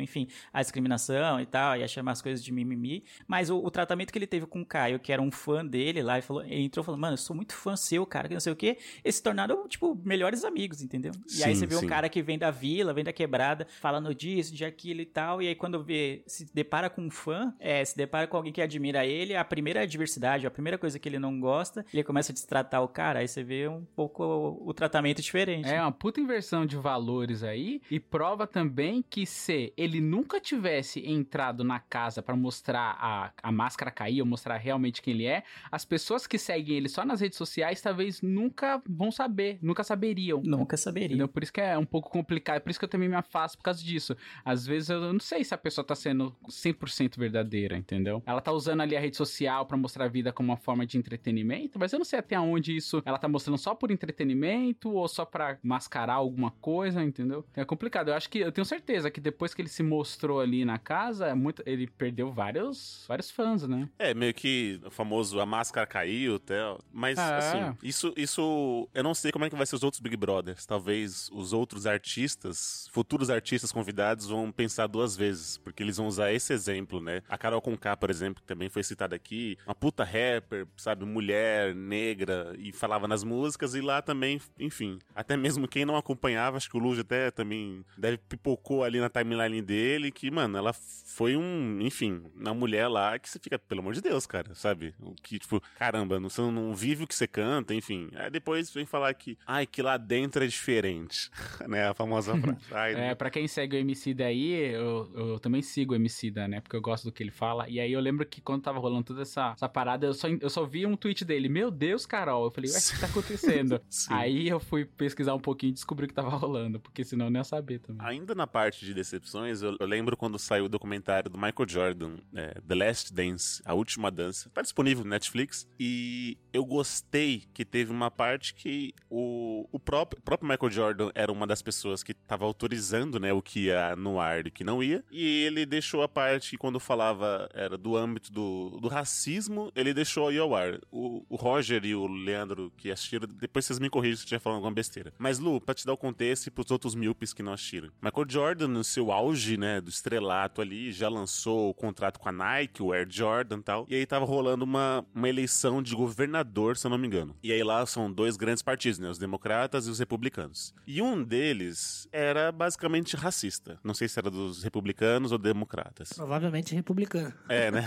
B: enfim, à discriminação e tal, e a chamar as coisas de mimimi. Mas o, o tratamento que ele teve com o Caio, que era um fã dele lá, e falou, ele entrou falando, mano, eu sou muito fã seu, cara, que não sei o quê. Eles se tornaram, tipo, melhores amigos, entendeu? E aí
A: Sim,
B: você vê
A: sim.
B: um cara que vem da vila, vem da quebrada, falando disso, de aquilo e tal, e aí quando vê, se depara com um fã, é, se depara com alguém que admira ele, a primeira adversidade, a primeira coisa que ele não gosta, ele começa a destratar o cara, aí você vê um pouco o, o tratamento diferente.
D: É uma puta inversão de valores aí e prova também que se ele nunca tivesse entrado na casa pra mostrar a, a máscara cair ou mostrar realmente quem ele é, as pessoas que seguem ele só nas redes sociais talvez nunca vão saber, nunca saberiam.
B: Nunca saberia.
D: Entendeu? Por isso que é um pouco complicado, por isso que eu também me afasto por causa disso. Às vezes eu não sei se a pessoa tá sendo 100% verdadeira, entendeu? Ela tá usando ali a rede social pra mostrar a vida como uma forma de entretenimento, mas eu não sei até onde isso ela tá mostrando só por entretenimento ou só pra mascarar alguma coisa, entendeu? É complicado. Eu acho que eu tenho certeza que depois que ele se mostrou ali na casa, é muito, ele perdeu vários, vários fãs, né?
A: É, meio que o famoso a máscara caiu, tal. Mas,
D: Ah,
A: assim,
D: é.
A: isso, isso. Eu não sei como é que vai ser os outros Big Brothers. Talvez os outros artistas, futuros artistas convidados, vão pensar duas vezes. Porque eles vão usar esse exemplo, né? A Carol Conká, por exemplo, que também foi citada aqui. Uma puta rapper, sabe? Mulher, negra, e falava nas músicas. E lá também, enfim. Até mesmo quem não acompanhava, acho que o Luge até também deve pipocou ali na timeline dele que, mano, ela foi um, enfim, uma mulher lá que você fica, pelo amor de Deus, cara, sabe? O que, tipo, caramba, você não vive o que você canta, enfim. Aí depois vem falar que, ai, que lá dentro é diferente, né? A famosa frase. Ai,
D: É, pra quem segue o MC daí, eu, eu também sigo o MC da, né? Porque eu gosto do que ele fala. E aí eu lembro que quando tava rolando toda essa, essa parada, eu só, eu só vi um tweet dele. Meu Deus, Carol. Eu falei, ué, o que tá acontecendo? Aí eu fui pesquisar um pouquinho e descobri o que tava rolando. Porque senão eu não ia saber também.
A: Ainda na parte de decepções, eu, eu lembro quando saiu o documentário do Michael Jordan, é, The Last Dance, A Última Dança. Tá disponível no Netflix. E eu gostei que teve uma parte que o, o próprio, próprio Michael Jordan era uma das pessoas que tava autorizando, né, o que ia no ar e o que não ia. E ele deixou a parte que quando falava era do âmbito do, do racismo, ele deixou ir ao ar. O, o Roger e o Leandro que assistiram, depois vocês me corrigem se eu estiver falando alguma besteira. Mas Lu, pra te dar o contexto e pros outros míopes que não assistiram. Michael Jordan, no seu auge, né, do estrelato ali, já lançou o contrato com a Nike, o Air Jordan e tal. E aí tava rolando uma, uma eleição de governador, se eu não me engano. E aí lá são dois grandes partidos, né, os democratas e os republicanos. E um deles era basicamente racista. Não sei se era dos republicanos ou democratas.
C: Provavelmente republicano.
A: É, né?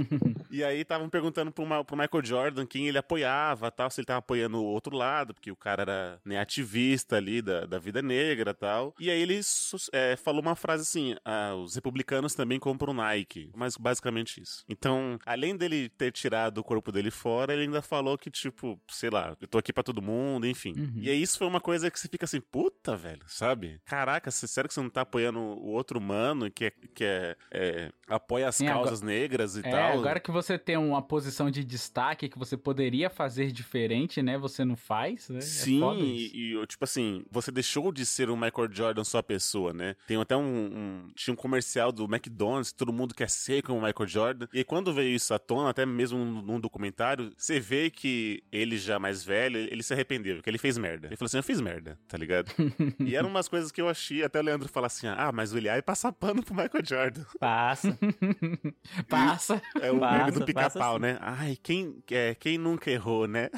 A: e aí estavam perguntando pro, Ma- pro Michael Jordan quem ele apoiava, tal, se ele tava apoiando o outro lado, porque o cara era né, ativista ali da, da vida negra tal. E aí ele é, falou uma frase assim: ah, os republicanos também compram Nike. Mas basicamente isso. Então, além dele ter tirado o corpo dele fora, ele ainda falou que, tipo, sei lá, eu tô aqui pra todo mundo, enfim. E aí isso foi uma coisa que você fica assim, puta, velho, sabe? Caraca, cê- sério que você não tá apoiando o outro humano que, é, que é, é, apoia as
D: Sim,
A: causas negras e
D: É,
A: tal?
D: agora que você tem uma posição de destaque que você poderia fazer diferente, né? Você não faz, né? É
A: Sim,
D: isso.
A: e, e, tipo assim, você deixou de ser um Michael Jordan só pessoa, né? Tem até um, um- Tinha um comercial do McDonald's, todo mundo quer ser como o Michael Jordan. E quando veio isso à tona, até mesmo num, documentário, você vê que ele já mais velho, ele se arrependeu, que ele fez merda. Ele falou assim: eu fiz merda, tá ligado? e eram umas coisas que eu achei, até o Leandro falar assim: ah, mas o Eliai passa pano pro Michael Jordan.
B: Passa.
D: Passa.
A: É o
B: Passa,
A: meme do pica-pau, né? Ai, quem, é, quem nunca errou, né?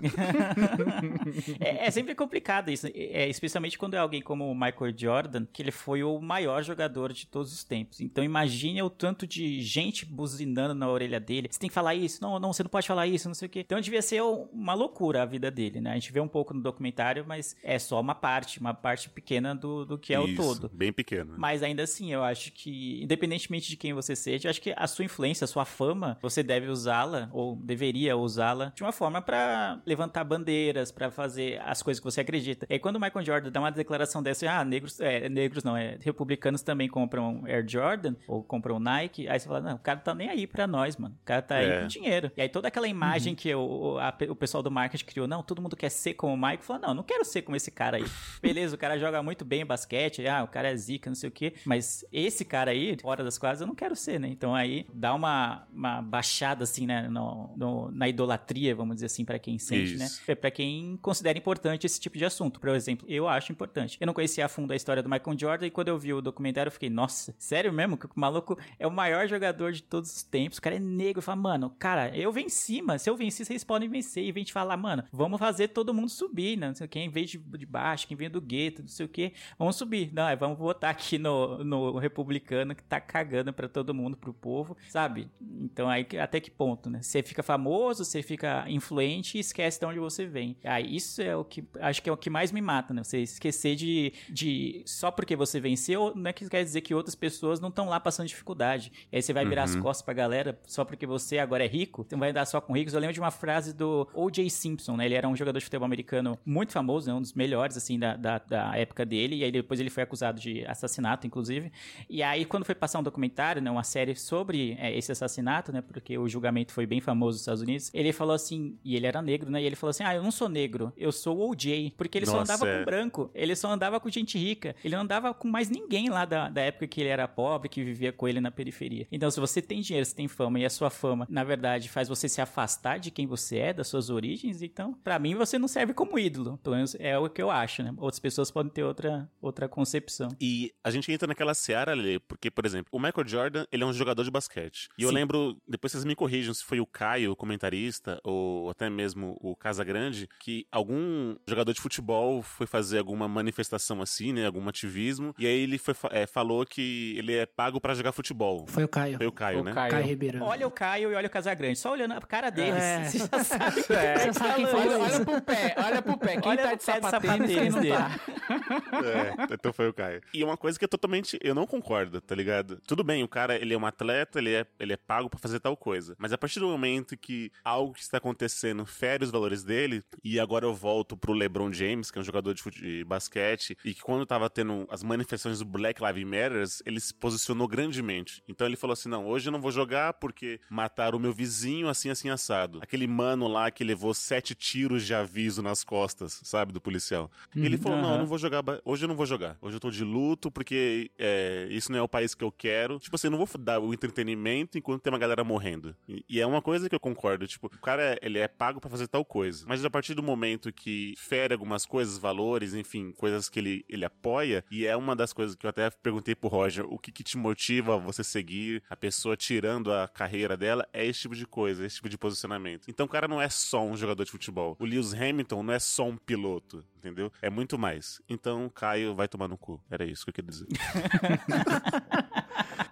B: é, é sempre complicado isso, é, especialmente quando é alguém como o Michael Jordan, que ele foi o maior jogador de todos os tempos. Então imagine o tanto de gente buzinando na orelha dele. Você tem que falar isso, não, não, você não pode falar isso, não sei o quê. Então devia ser uma loucura a vida dele, né? A gente vê um pouco no documentário, mas é só uma parte, uma parte pequena do, do que é o
A: Isso,
B: todo.
A: Bem pequeno.
B: Mas ainda assim, eu acho que, independentemente de quem você seja, eu acho que a sua influência, a sua fama, você deve usá-la, ou deveria usá-la, de uma forma pra levantar bandeiras, pra fazer as coisas que você acredita. E aí, quando o Michael Jordan dá uma declaração dessa, ah, negros, é, negros não, é, republicanos também compram Air Jordan, ou compram Nike, aí você fala, não, o cara tá nem aí pra nós, mano. O cara tá aí
A: É.
B: com dinheiro. E aí toda aquela imagem
D: Uhum.
B: que o, a- o pessoal do marketing criou, não, todo mundo quer ser como o Michael, fala, não, não quero ser como esse cara aí. Beleza, o cara joga muito bem basquete, ah, o cara é zica, não sei o quê, mas esse cara aí, fora das quadras, eu não quero ser, né? Então aí dá uma, uma baixada, assim, né, no, no- na idolatria, vamos dizer assim, pra quem sente,
A: Isso.
B: né? É pra quem considera importante esse tipo de assunto. Por exemplo, eu acho importante. Eu não conhecia a fundo a história do Michael Jordan e quando eu vi o documentário eu fiquei, nossa, sério mesmo? Que o maluco é o maior jogador de todos os tempos, o cara é negro. Eu falo, mano, cara, eu venci, mano. Se eu venci, vocês podem vencer. E vem te falar, mano, vamos fazer todo mundo subir, né? Não sei quem veio de, de baixo, quem veio do gueto, não sei o que, vamos subir. Não, é, vamos votar aqui no, no republicano que tá cagando pra todo mundo, pro povo, sabe? Então aí até que ponto, né? Você fica famoso, você fica influente e esquece de onde você vem. Aí isso é o que acho que é o que mais me mata, né? Você esquecer de, de só porque você venceu, não é que quer dizer que outras pessoas não estão lá passando dificuldade. E aí você vai virar as costas pra galera só porque você agora é rico, você não vai andar só com ricos. Eu lembro de uma frase do O.J. Simpson, né? Ele era um jogador de futebol americano muito famoso, né? Um dos melhores, assim, da, da, da época dele. E aí depois ele foi acusado de assassinato, inclusive. E aí quando foi passar um documentário, né? Uma série sobre é, esse assassinato, né? Porque o julgamento foi bem famoso nos Estados Unidos. Ele falou assim, e ele era negro, né? E ele falou assim, ah, eu não sou negro, eu sou o O.J. Porque ele só
A: Nossa,
B: andava
A: é.
B: com branco, ele só andava com gente rica. Ele não andava com mais ninguém lá da, da época que ele era pobre, que vivia com ele na periferia. Então, se você tem dinheiro, você tem fama, e a sua fama, na verdade, faz você se afastar de quem você é, das suas origens, então, pra mim, você não serve como ídolo. Pelo menos é o que eu acho, né? Outras pessoas podem ter outra, outra concepção.
A: E a gente entra naquela seara, Lê, porque, por exemplo, o Michael Jordan, ele é um jogador de basquete. E eu
B: Sim.
A: lembro, depois vocês me corrijam se foi o Caio, o comentarista, ou até mesmo o Casagrande, que algum jogador de futebol foi fazer alguma manifestação assim, né, algum ativismo, e E aí ele foi, é, falou que ele é pago pra jogar futebol.
C: Foi o Caio.
A: Foi o Caio,
D: O
A: né?
D: Caio.
C: Caio Ribeiro.
B: Olha o Caio e olha o Casagrande. Só olhando a cara deles.
C: É.
B: Você já sabe.
D: É,
C: Você sabe quem
B: falou
D: Olha, olha pro pé, olha pro pé. Quem
B: Olha
D: tá de sapatênis, quem não
B: sapatênis
D: tá.
A: É, então foi o Caio. E uma coisa que eu totalmente. Eu não concordo, tá ligado? Tudo bem, o cara, ele é um atleta, ele é, ele é pago pra fazer tal coisa. Mas a partir do momento que algo que está acontecendo fere os valores dele, e agora eu volto pro LeBron James, que é um jogador de, de basquete, e que quando tava tendo as manifestações do Black Lives Matters, ele se posicionou grandemente. Então ele falou assim: não, hoje eu não vou jogar porque mataram o meu vizinho assim, assim, assado. Aquele mano lá que levou sete tiros de aviso nas costas, sabe, do policial. E ele falou: não, eu não vou jogar. Hoje eu não vou jogar. Hoje eu tô de luto porque é, isso não é o país que eu quero. Tipo assim, eu não vou dar o entretenimento enquanto tem uma galera morrendo. E, e é uma coisa que eu concordo. Tipo, o cara, ele é pago pra fazer tal coisa. Mas a partir do momento que fere algumas coisas, valores, enfim, coisas que ele, ele apoia, e é uma das coisas que eu até perguntei pro Roger, o que, que te motiva a você seguir a pessoa tirando a carreira dela, é esse tipo de coisa, esse tipo de posicionamento. Então o cara não é só um jogador de futebol. O Lewis Hamilton não é só um piloto, entendeu? É muito mais. Então, Caio vai tomar no cu. Era isso que eu queria dizer.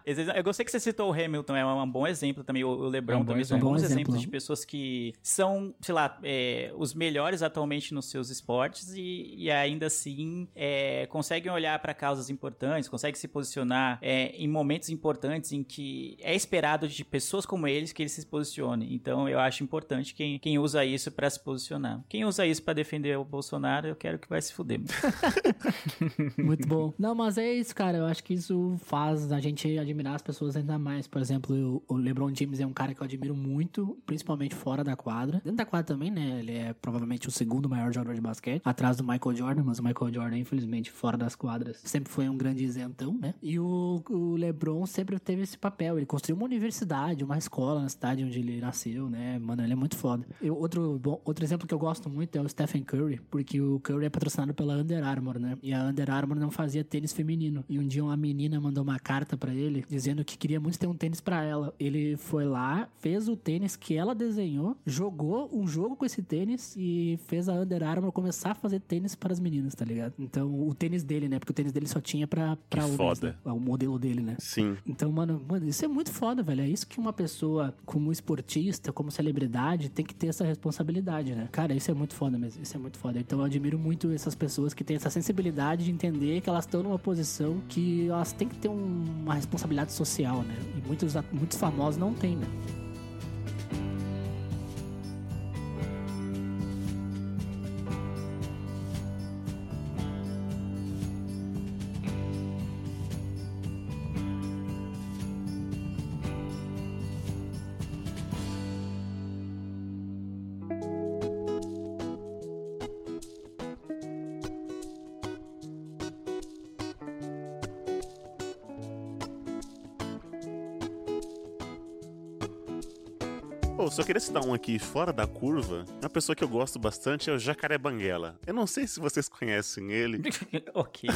B: Eu gostei que você citou o Hamilton, é um bom exemplo também. O o
D: É
B: LeBron
D: um
B: também são bons
C: Bom exemplo.
B: exemplos de pessoas que são, sei lá, é, os melhores atualmente nos seus esportes e, e ainda assim é, conseguem olhar para causas importantes, conseguem se posicionar é, em momentos importantes em que é esperado de pessoas como eles que eles se posicionem. Então eu acho importante quem, quem usa isso para se posicionar. Quem usa isso para defender o Bolsonaro, eu quero que vai se fuder.
C: Muito bom. Não, mas é isso, cara. Eu acho que isso faz a gente admirar as pessoas ainda mais. Por exemplo, o LeBron James é um cara que eu admiro muito, principalmente fora da quadra. Dentro da quadra também, né? Ele é provavelmente o segundo maior jogador de basquete, atrás do Michael Jordan, mas o Michael Jordan, infelizmente, fora das quadras, sempre foi um grande isentão, né? E o, o LeBron sempre teve esse papel. Ele construiu uma universidade, uma escola na cidade onde ele nasceu, né? Mano, ele é muito foda. Outro, bom, outro exemplo que eu gosto muito é o Stephen Curry, porque o Curry é patrocinado pela Under Armour, né? E a Under Armour não fazia tênis feminino. E um dia uma menina mandou uma carta pra ele dizendo que queria muito ter um tênis pra ela. Ele foi lá, fez o tênis que ela desenhou, jogou um jogo com esse tênis e fez a Under Armour começar a fazer tênis para as meninas, tá ligado? Então, o tênis dele, né? Porque o tênis dele só tinha pra, pra
A: Que
C: homens,
A: foda.
C: né? O modelo dele, né?
A: Sim.
C: Então, mano, mano, isso é muito foda, velho. É isso que uma pessoa, como esportista, como celebridade, tem que ter essa responsabilidade, né? Cara, isso é muito foda mesmo. Isso é muito foda. Então, eu admiro muito essas pessoas que têm essa sensibilidade de entender que elas estão numa posição que elas têm que ter um- uma responsabilidade social, né? E muitos, muitos famosos não têm, né?
A: Pô, só queria citar um aqui fora da curva. Uma pessoa que eu gosto bastante é o Jacaré Banguela. Eu não sei se vocês conhecem ele.
B: ok.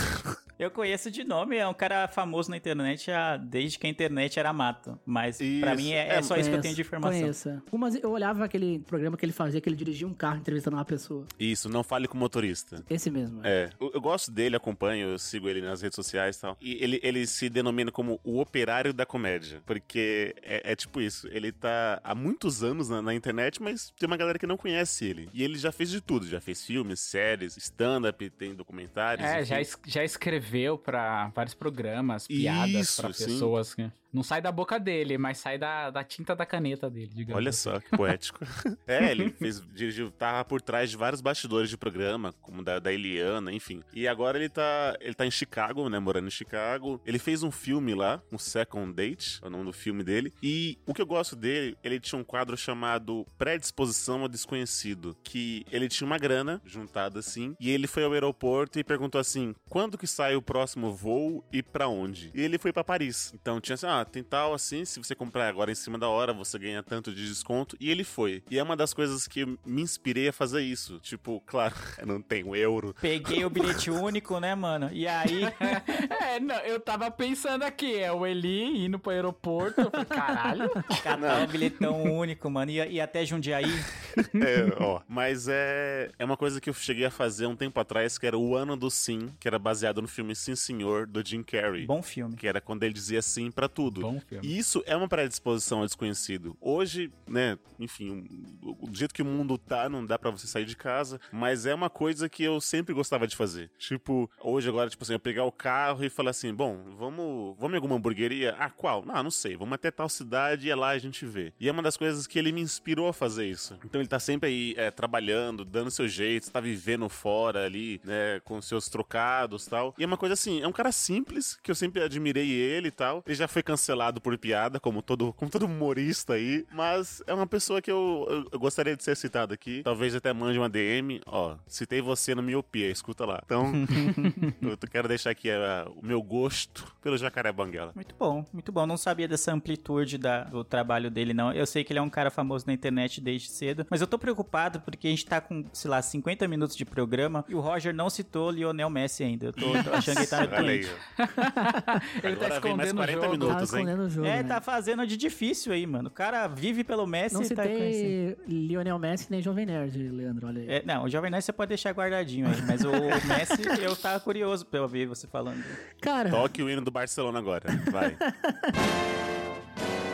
B: Eu conheço de nome, é um cara famoso na internet desde que a internet era mato. Mas pra
A: Isso,
B: mim é, é
A: é,
B: só isso que eu tenho de informação.
C: Conheço. Eu olhava aquele programa que ele fazia, que ele dirigia um carro entrevistando uma pessoa.
A: Isso, não fale com o motorista.
C: Esse mesmo.
A: É, eu, eu gosto dele, acompanho, eu sigo ele nas redes sociais e tal. E ele, ele se denomina como o operário da comédia. Porque é, é tipo isso, ele tá há muitos anos na, na internet, mas tem uma galera que não conhece ele. E ele já fez de tudo, já fez filmes, séries, stand-up, tem documentários.
D: É,
A: enfim.
D: já, es- já escreveu pra vários programas, piadas
A: Isso,
D: pra
A: sim.
D: Não sai da boca dele, mas sai da, da tinta da caneta dele, digamos.
A: Olha
D: assim.
A: só que poético. é, ele fez, dirigiu, tava por trás de vários bastidores de programa, como da, da Eliana, enfim. E agora ele tá, ele tá em Chicago, né, morando em Chicago. Ele fez um filme lá, um Second Date, é o nome do filme dele. E o que eu gosto dele, ele tinha um quadro chamado Predisposição ao Desconhecido, que ele tinha uma grana juntada assim, e ele foi ao aeroporto e perguntou assim: "Quando que sai o próximo voo e pra onde?" E ele foi pra Paris. Então tinha assim: "Ah, tem tal assim, se você comprar agora em cima da hora, você ganha tanto de desconto". E ele foi. E é uma das coisas que me inspirei a fazer isso. Tipo, claro, eu não tenho euro.
B: Peguei o bilhete único, né, mano? E aí,
D: É, não, eu tava pensando aqui, é o Eli indo pro aeroporto. Eu falei, caralho.
B: catar o bilhetão único, mano. E, e até Jundiaí.
A: É, ó. Mas é, é uma coisa que eu cheguei a fazer um tempo atrás, que era o ano do Sim, que era baseado no filme filme Sim Senhor, do Jim Carrey.
B: Bom filme.
A: Que era quando ele dizia sim pra tudo.
D: Bom filme.
A: E isso é uma predisposição ao desconhecido. Hoje, né, enfim, o, jeito que o mundo tá, não dá pra você sair de casa, mas é uma coisa que eu sempre gostava de fazer. Tipo, hoje agora, tipo assim, eu pegar o carro e falar assim, bom, vamos, vamos em alguma hamburgueria? Ah, qual? Não, não sei, vamos até tal cidade e é lá a gente vê. E é uma das coisas que ele me inspirou a fazer isso. Então ele tá sempre aí é, trabalhando, dando seu jeito, tá vivendo fora ali, né, com seus trocados tal. E é uma coisa assim, é um cara simples, que eu sempre admirei ele e tal. Ele já foi cancelado por piada, como todo, como todo humorista aí, mas é uma pessoa que eu, eu, eu gostaria de ser citado aqui. Talvez até mande uma DM, ó, citei você no Miopia, escuta lá. Então, eu quero deixar aqui é, o meu gosto pelo Jacaré Banguela.
B: Muito bom, muito bom. Não sabia dessa amplitude da, do trabalho dele, não. Eu sei que ele é um cara famoso na internet desde cedo, mas eu tô preocupado porque a gente tá com, sei lá, 50 minutos de programa e o Roger não citou Lionel Messi ainda. Eu tô, tô achando que ele tá no tweet.
D: Ele tá
A: Agora vem mais
D: escondendo o
A: 40
D: jogo.
A: Minutos?
C: Escondendo o jogo,
B: É,
C: né?
B: tá fazendo de difícil aí, mano. O cara vive pelo Messi
C: Não
B: e tá conhecendo.
C: citei Lionel Messi nem Jovem Nerd, Leandro, olha aí.
B: É, não, o Jovem Nerd você pode deixar guardadinho aí, mas o Messi eu tava curioso pra ouvir você falando.
C: Cara,
A: Toque o hino do Barcelona agora. Vai.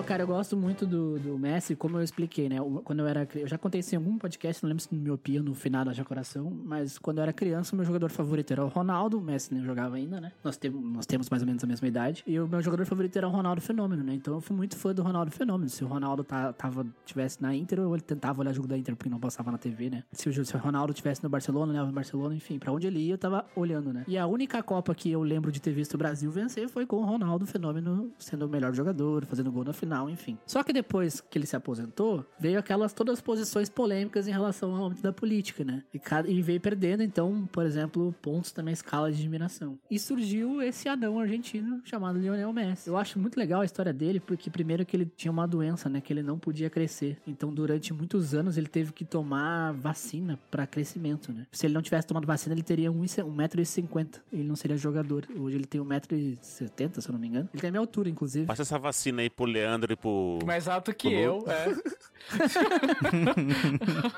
C: Não, cara, eu gosto muito do, do Messi, como eu expliquei, né? O- Quando eu era Eu já contei isso em algum podcast, não lembro se no Miopia, no final da Coração, mas quando eu era criança, o meu jogador favorito era o Ronaldo, o Messi nem jogava ainda, né? Nós, temos nós temos mais ou menos a mesma idade. E o meu jogador favorito era o Ronaldo Fenômeno, né? Então eu fui muito fã do Ronaldo Fenômeno. Se o Ronaldo tá, tava, tivesse na Inter, eu tentava olhar jogo da Inter porque não passava na TV, né? Se o, se o Ronaldo tivesse no Barcelona, no Barcelona, enfim, pra onde ele ia, eu tava olhando, né? E a única Copa que eu lembro de ter visto o Brasil vencer foi com o Ronaldo Fenômeno sendo o melhor jogador, fazendo gol na final, enfim. Só que depois que ele se aposentou, veio aquelas todas as posições polêmicas em relação ao âmbito da política, né? E, cada, e veio perdendo, então, por exemplo, pontos também escala de admiração. E surgiu esse anão argentino chamado Lionel Messi. Eu acho muito legal a história dele, porque primeiro que ele tinha uma doença, né? Que ele não podia crescer. Então, durante muitos anos, ele teve que tomar vacina pra crescimento, né? Se ele não tivesse tomado vacina, ele teria 1,50m. Ele não seria jogador. Hoje ele tem 1,70m, se eu não me engano. Ele tem a minha altura, inclusive.
A: Passa essa vacina aí pro Leandro pro.
D: Mais alto que eu, é.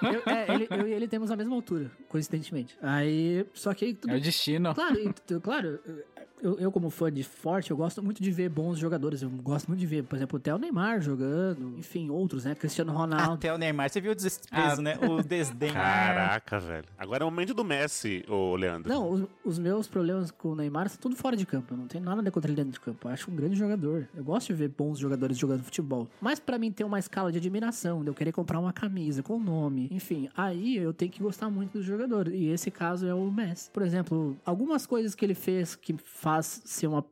C: Eu, é, ele, eu e ele temos a mesma altura, coincidentemente. Aí, só que aí tudo
D: É o destino.
C: Claro, e claro, eu, eu como fã de forte, eu gosto muito de ver bons jogadores. Eu gosto muito de ver, por exemplo, até o Neymar jogando, enfim, outros, né? Cristiano Ronaldo.
B: Até o Neymar, você viu o desprezo,
D: Ah.
B: né? O desdém.
A: Caraca, velho. Agora é o momento do Messi, ô Leandro.
C: Não, os, os meus problemas com o Neymar são tudo fora de campo. Eu não tenho nada contra ele dentro de campo. Eu acho um grande jogador. Eu gosto de ver bons jogadores jogando futebol. Mas pra mim ter uma escala de admiração, de eu querer comprar uma camisa com nome, enfim, aí eu tenho que gostar muito do jogador. E esse caso é o Messi. Por exemplo, algumas coisas que ele fez que faz ser uma.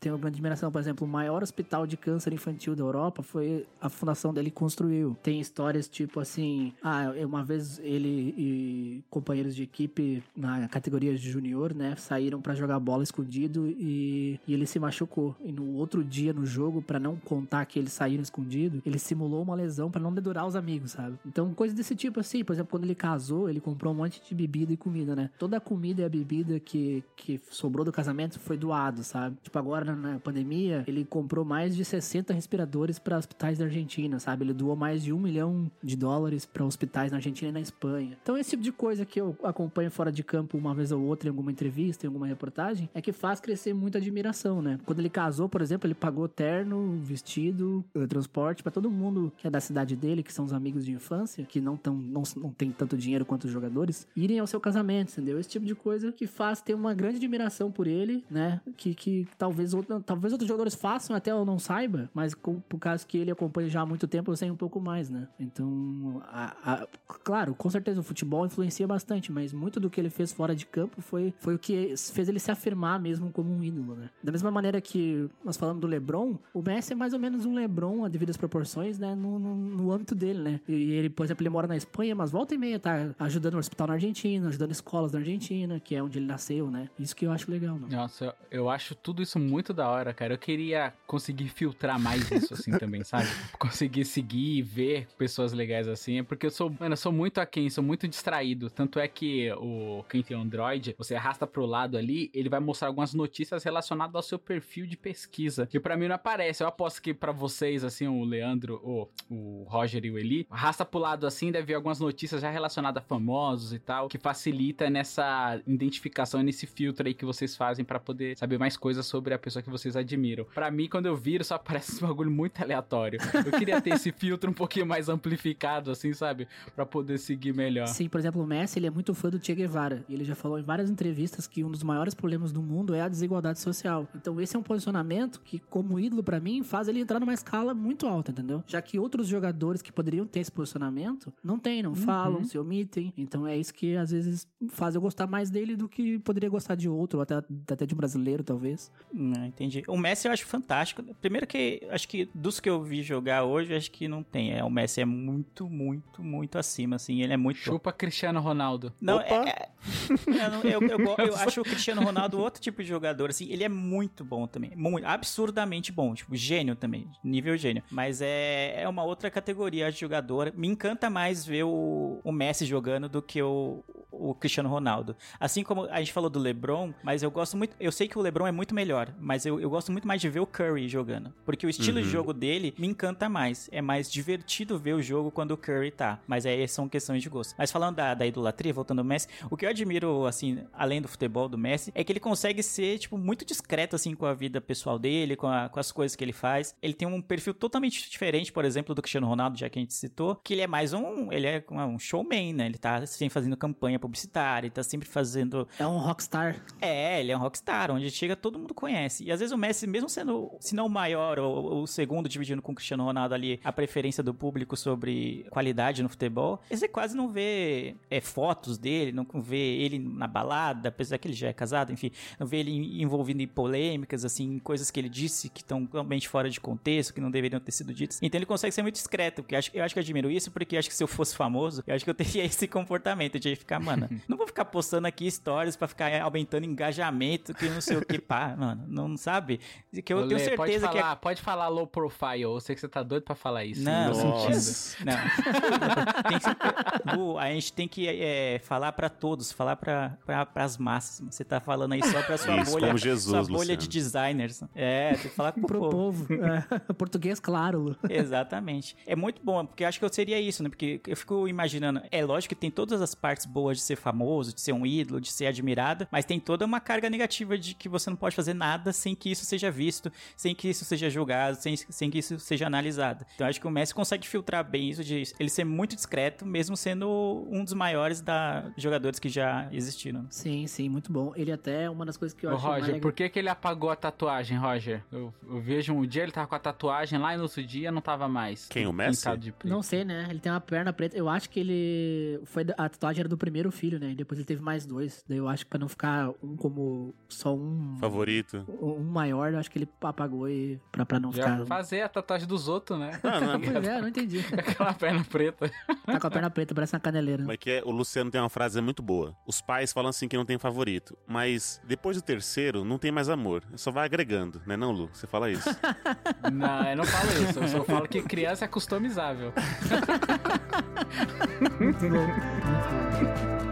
C: tem uma grande admiração. Por exemplo, o maior hospital de câncer infantil da Europa foi a fundação dele construiu. Tem histórias tipo assim: ah, uma vez ele e companheiros de equipe na categoria júnior, né, saíram pra jogar bola escondido e, e ele se machucou. E no outro dia no jogo, pra não contar que eles saíram escondido, ele simulou uma lesão pra não dedurar os amigos, sabe? Então, coisas desse tipo assim, por exemplo, quando ele casou, ele comprou um monte de bebida e comida, né? Toda a comida e a bebida que, que sobrou do casamento foi doado, sabe? Tipo, agora na, pandemia, ele comprou mais de 60 respiradores pra hospitais da Argentina, sabe? Ele doou mais de um milhão de dólares pra hospitais na Argentina e na Espanha. Então, esse tipo de coisa que eu acompanho fora de campo uma vez ou outra em alguma entrevista, em alguma reportagem, é que faz crescer muita admiração, né? Quando ele casou, por exemplo, ele pagou terno, vestido, eh, transporte pra todo mundo que é da cidade dele, que são os amigos de infância, que não, tão, não, não tem tanto dinheiro quanto os jogadores, irem ao seu casamento, entendeu? Esse tipo de coisa que faz ter uma grande admiração por ele, né? Que, que talvez, outra, talvez outros jogadores façam até eu não saiba, mas com, por causa que ele acompanha já há muito tempo, eu sei um pouco mais, né? Então, a- a- claro, com certeza o futebol influencia bastante, mas muito do que ele fez fora de campo foi, foi o que fez ele se afirmar mesmo como um ídolo, né? Da mesma maneira que nós falamos do LeBron, o Messi é mais ou menos um LeBron a devidas proporções, né? No, no, no âmbito dele, né? E ele, por exemplo, ele mora na Espanha, mas volta e meia tá ajudando o hospital na Argentina, ajudando escolas na Argentina, que é onde ele nasceu, né? Isso que eu acho legal, não?
D: Nossa, eu, acho tudo isso muito da hora, cara. Eu queria conseguir filtrar mais isso assim também, sabe? Conseguir seguir e ver pessoas legais assim. É porque eu sou, mano, eu sou muito aquém, sou muito distraído. Tanto é que o quem tem Android, você arrasta pro lado ali, ele vai mostrar algumas notícias relacionadas ao seu perfil de pesquisa. Que pra mim não aparece. Eu aposto que você vocês, assim, o Leandro, o, o Roger e o Eli, arrasta pro lado assim, deve ver algumas notícias já relacionadas a famosos e tal, que facilita nessa identificação, nesse filtro aí que vocês fazem para poder saber mais coisas sobre a pessoa que vocês admiram. Para mim, quando eu viro, só aparece um bagulho muito aleatório. Eu queria ter esse filtro um pouquinho mais amplificado, assim, sabe? para poder seguir melhor.
C: Sim, por exemplo, o Messi, ele é muito fã do Che Guevara. Ele já falou em várias entrevistas que um dos maiores problemas do mundo é a desigualdade social. Então, esse é um posicionamento que, como ídolo para mim, faz ele entrar numa escala muito alta, entendeu? Já que outros jogadores que poderiam ter esse posicionamento não tem, não falam, se omitem. Então, é isso que às vezes faz eu gostar mais dele do que poderia gostar de outro, ou até, até de um brasileiro, talvez.
B: Não, entendi. O Messi eu acho fantástico. Primeiro que acho que dos que eu vi jogar hoje, acho que não tem. É, o Messi é muito, muito, muito acima, assim. Ele é muito.
D: Chupa Cristiano Ronaldo.
B: Não,
A: Opa.
B: é, é- eu, não- eu, eu eu acho o Cristiano Ronaldo outro tipo de jogador, assim, ele é muito bom também, muito, absurdamente bom, tipo, gênio também, nível gênio, mas é, é uma outra categoria de jogador, me encanta mais ver o, o Messi jogando do que o, o Cristiano Ronaldo, assim como a gente falou do LeBron, mas eu gosto muito, eu sei que o LeBron é muito melhor, mas eu, eu gosto muito mais de ver o Curry jogando, porque o estilo de jogo dele me encanta mais, é mais divertido ver o jogo quando o Curry tá, mas aí são questões de gosto. Mas falando da, da idolatria, voltando ao Messi, o que eu admiro, assim, além do futebol do Messi, é que ele consegue ser, tipo, muito discreto, assim, com a vida pessoal dele, com, a- com as coisas que ele faz. Ele tem um perfil totalmente diferente, por exemplo, do Cristiano Ronaldo, já que a gente citou, que ele é mais um, ele é um showman, né? Ele tá sempre fazendo campanha publicitária, ele tá sempre fazendo
C: É um rockstar.
B: é, ele é um rockstar, onde chega todo mundo conhece. E às vezes o Messi, mesmo sendo, se não o maior ou, o segundo, dividindo com o Cristiano Ronaldo ali a preferência do público sobre qualidade no futebol, você quase não vê é, fotos dele, não vê ele na balada, apesar que ele já é casado, enfim, não vê ele envolvido em polêmicas, assim, em coisas que ele disse que estão totalmente fora de contexto, que não deveriam ter sido ditas. Então ele consegue ser muito discreto, porque eu acho, eu acho que eu admiro isso, porque eu acho que se eu fosse famoso, eu acho que eu teria esse comportamento de ficar, mano, não vou ficar postando aqui stories pra ficar aumentando engajamento, que não sei o que, pá, mano, não sabe? Que eu
D: Ô,
B: tenho
D: Lê, pode
B: certeza que é
D: falar, pode falar low profile. Eu sei que você tá doido pra falar isso.
B: Não,
D: sentindo.
B: Não. Tem que- Lu, a gente tem que é, falar pra todos, falar pra, pra, pras massas. Você tá falando aí só pra sua
A: Isso,
B: bolha,
A: como Jesus,
B: sua bolha
A: Luciano.
B: de designers. É, tem que falar pro,
C: Pro
B: povo.
C: povo. É, português, claro, Lu.
B: Exatamente. É muito bom, porque eu acho que eu seria isso, né? Porque eu fico imaginando. É lógico que tem todas as partes boas de ser famoso, de ser um ídolo, de ser admirado, mas tem toda uma carga negativa de que você não pode fazer nada sem que isso seja visto, sem que isso seja julgado, sem, sem que isso seja analisado. Então eu acho que o Messi consegue filtrar bem isso de ele ser muito discreto, mesmo sendo um dos maiores da, jogadores que já existiram.
C: Sim, sim, muito bom. Ele até, uma das coisas que eu
D: Ô,
C: acho mais
D: Roger,
C: legal-
D: por que, que ele apagou a tatuagem, Roger? Eu, eu vejo um dia ele tava com a tatuagem lá e no outro dia não tava mais.
A: Quem, o Messi?
C: Não sei, né? Ele tem uma perna preta. Eu acho que ele. Foi a tatuagem era do primeiro filho, né? E depois ele teve mais dois. Daí eu acho que pra não ficar um como só um.
A: Favorito.
C: Um maior, eu acho que ele apagou e. Pra, pra não
D: Já
C: ficar.
D: fazer a tatuagem dos outros, né?
A: Não, não,
C: Pois é, eu não entendi.
D: Aquela perna preta.
C: Tá com a perna preta, parece uma caneleira.
A: Mas que é, o Luciano tem uma frase muito boa. Os pais falam assim que não tem favorito, mas depois do terceiro não tem mais amor. Só vai agregando, né não, Lu? Você fala isso.
D: Não, eu não falo isso. Eu só falo que criança é customizável.
C: Muito bom. Muito bom.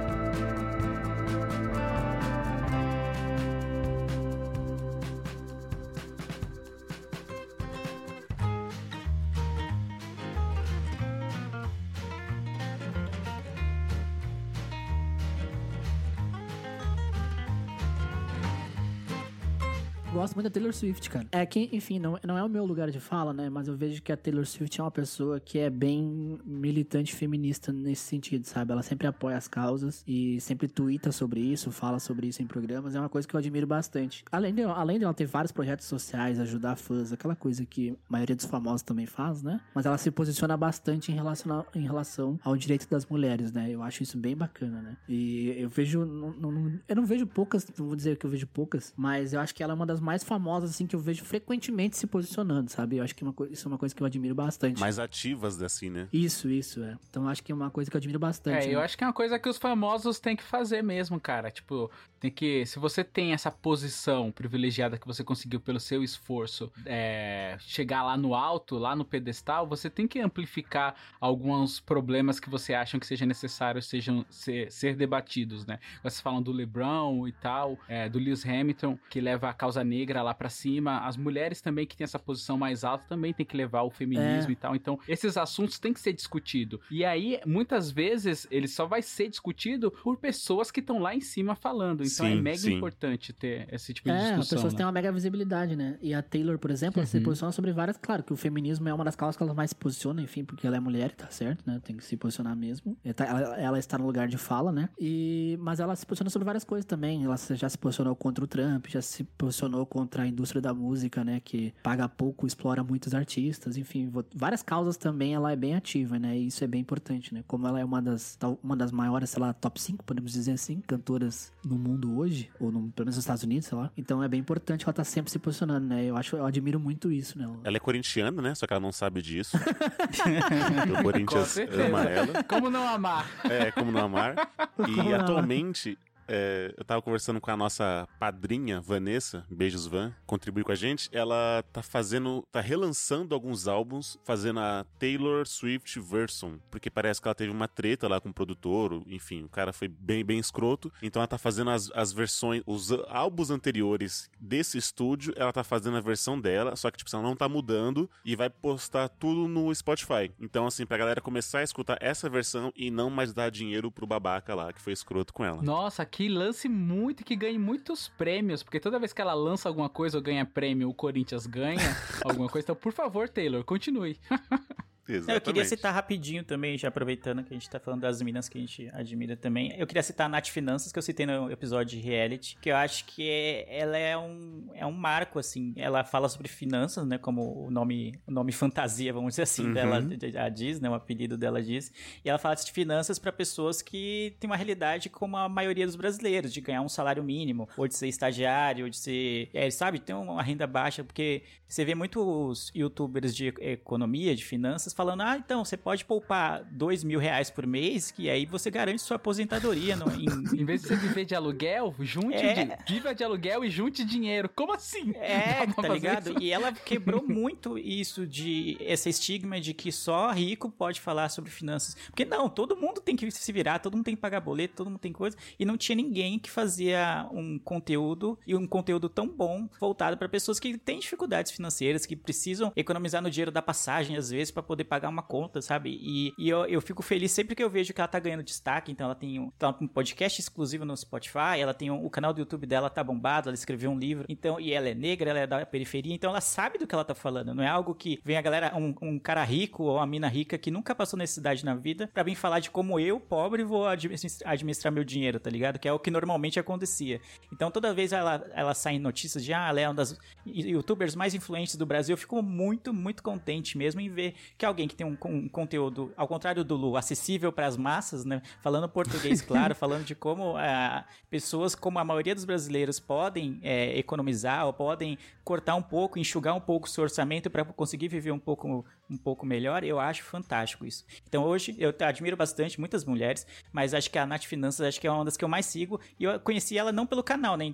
C: Gosto muito da Taylor Swift, cara. É que, enfim, não, não é o meu lugar de fala, né? Mas eu vejo que a Taylor Swift é uma pessoa que é bem militante feminista nesse sentido, sabe? Ela sempre apoia as causas e sempre twitta sobre isso, fala sobre isso em programas. É uma coisa que eu admiro bastante. Além de, além de ela ter vários projetos sociais, ajudar fãs, aquela coisa que a maioria dos famosos também faz, né? Mas ela se posiciona bastante em relação, a- em relação ao direito das mulheres, né? Eu acho isso bem bacana, né? E eu vejo. não- não- eu não vejo poucas, não vou dizer que eu vejo poucas, mas eu acho que ela é uma das mais famosas, assim, que eu vejo frequentemente se posicionando, sabe? Eu acho que uma coi- isso é uma coisa que eu admiro bastante.
A: Mais ativas assim, né?
C: Isso, isso, é. Então eu acho que é uma coisa que eu admiro bastante.
D: É, eu
C: né?
D: acho que é uma coisa que os famosos têm que fazer mesmo, cara. Tipo, tem que. Se você tem essa posição privilegiada que você conseguiu pelo seu esforço é, chegar lá no alto, lá no pedestal, você tem que amplificar alguns problemas que você acham que seja necessário sejam ser, ser debatidos, né? Vocês falam do LeBron e tal, é, do Lewis Hamilton, que leva a causa negra lá pra cima, as mulheres também que têm essa posição mais alta também tem que levar o feminismo
C: É.
D: e tal. Então, esses assuntos têm que ser discutidos. E aí, muitas vezes, ele só vai ser discutido por pessoas que estão lá em cima falando. Então, é
A: Sim,
D: mega
A: sim.
D: importante ter esse tipo de
C: É, as
D: discussão.
C: pessoas
D: né?
C: têm uma mega visibilidade, né? E a Taylor, por exemplo, ela se
D: Uhum.
C: posiciona sobre várias. Claro que o feminismo é uma das causas que ela mais se posiciona, enfim, porque ela é mulher, tá certo, né? Tem que se posicionar mesmo. E tá- Ela, ela está no lugar de fala, né? E, mas ela se posiciona sobre várias coisas também. Ela já se posicionou contra o Trump, já se posicionou contra a indústria da música, né? Que paga pouco, explora muitos artistas, enfim, várias causas também ela é bem ativa, né? E isso é bem importante, né? Como ela é uma das, uma das maiores, sei lá, top 5, podemos dizer assim, cantoras no mundo hoje, ou no, pelo menos nos Estados Unidos, sei lá. Então é bem importante ela estar sempre se posicionando, né? Eu acho, eu admiro muito isso, né?
A: Ela é corintiana, né? Só que ela não sabe disso. o Corinthians ama ela.
D: Como não amar?
A: É, como não amar.
C: Como
A: E
C: amar.
A: atualmente, é, eu tava conversando com a nossa padrinha, Vanessa, beijos Van, contribui com a gente. Ela tá fazendo, tá relançando alguns álbuns, fazendo a Taylor Swift Version, porque parece que ela teve uma treta lá com o produtor, enfim, o cara foi bem, bem escroto. Então ela tá fazendo as, as versões, os álbuns anteriores desse estúdio, ela tá fazendo a versão dela, só que, tipo, ela não tá mudando e vai postar tudo no Spotify. Então, assim, pra galera começar a escutar essa versão e não mais dar dinheiro pro babaca lá, que foi escroto com ela.
D: Nossa, que lance muito, que ganhe muitos prêmios, porque toda vez que ela lança alguma coisa ou ganha prêmio, o Corinthians ganha alguma coisa. Então, por favor, Taylor, continue.
A: Exatamente.
B: Eu queria citar rapidinho também, já aproveitando que a gente tá falando das minas que a gente admira também. Eu queria citar a Nath Finanças, que eu citei no episódio de reality, que eu acho que é, ela é um, é um marco, assim. Ela fala sobre finanças, né? Como o nome, o nome fantasia, vamos dizer assim,
A: Uhum.
B: dela a diz, né? O apelido dela diz. E ela fala de finanças para pessoas que têm uma realidade como a maioria dos brasileiros, de ganhar um salário mínimo, ou de ser estagiário, ou de ser. É, sabe, ter uma renda baixa, porque você vê muitos youtubers de economia, de finanças, falando: ah, então você pode poupar dois mil reais por mês, que aí você garante sua aposentadoria. No, em,
D: Em vez de você viver de aluguel, junte
B: É.
D: de, viva de aluguel e junte dinheiro. Como assim?
B: É, tá ligado?
D: isso?
B: E ela quebrou muito isso de esse estigma de que só rico pode falar sobre finanças. Porque não, todo mundo tem que se virar, todo mundo tem que pagar boleto, todo mundo tem coisa. E não tinha ninguém que fazia um conteúdo e um conteúdo tão bom voltado para pessoas que têm dificuldades financeiras, que precisam economizar no dinheiro da passagem às vezes para poder pagar uma conta, sabe? E, e eu, eu fico feliz sempre que eu vejo que ela tá ganhando destaque. Então ela tem um, tá um podcast exclusivo no Spotify, ela tem um, o canal do YouTube dela tá bombado, ela escreveu um livro. Então, e ela é negra, ela é da periferia, então ela sabe do que ela tá falando. Não é algo que vem a galera, um, um cara rico ou uma mina rica que nunca passou necessidade na vida pra vir falar de como eu, pobre, vou administrar, meu dinheiro, tá ligado? Que é o que normalmente acontecia. Então toda vez ela, ela sai notícias de ah, ela é uma das youtubers mais influentes do Brasil, eu fico muito, muito contente mesmo em ver que alguém que tem um, um conteúdo, ao contrário do Lu, acessível para as massas, né? Falando português claro, falando de como ah, pessoas, como a maioria dos brasileiros, podem é, economizar ou podem cortar um pouco, enxugar um pouco o seu orçamento para conseguir viver um pouco, um pouco melhor, eu acho fantástico isso. Então hoje eu admiro bastante muitas mulheres, mas acho que a Nath Finanças acho que é uma das que eu mais sigo e eu conheci ela não pelo canal, né?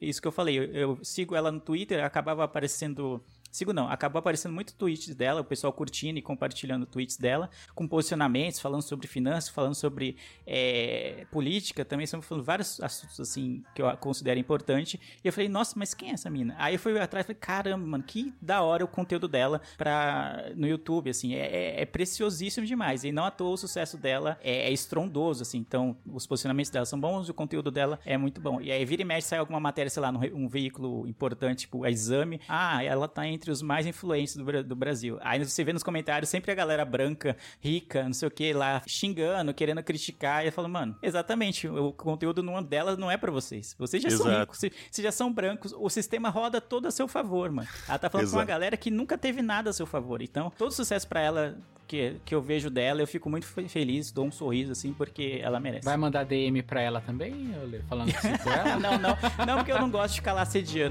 B: Isso que eu falei, eu, eu sigo ela no Twitter, acabava aparecendo Sigo não, acabou aparecendo muito tweets dela, o pessoal curtindo e compartilhando tweets dela, com posicionamentos, falando sobre finanças, falando sobre é, política, também estamos falando vários assuntos assim que eu considero importante. E eu falei, nossa, mas quem é essa mina? Aí eu fui atrás e falei, caramba, mano, que da hora o conteúdo dela pra, no YouTube, assim, é, é, é preciosíssimo demais. E não à toa o sucesso dela é, é, estrondoso, assim. Então, os posicionamentos dela são bons, o conteúdo dela é muito bom. E aí vira e mexe sai alguma matéria, sei lá, num um veículo importante, tipo a Exame. Ah, ela tá entre os mais influentes do, do Brasil. Aí você vê nos comentários sempre a galera branca, rica, não sei o que, lá xingando, querendo criticar. E eu falo, mano, exatamente, o conteúdo numa delas não é para vocês. Vocês já
A: Exato.
B: são ricos, vocês já são brancos, o sistema roda todo a seu favor, mano. Ela tá falando com uma
A: Exato.
B: galera que nunca teve nada a seu favor. Então, todo sucesso para ela que, que eu vejo dela, eu fico muito feliz, dou um sorriso assim, porque ela merece.
D: Vai mandar DM pra ela também, falando Falando com ela?
B: não, não. Não, porque eu não gosto de ficar lá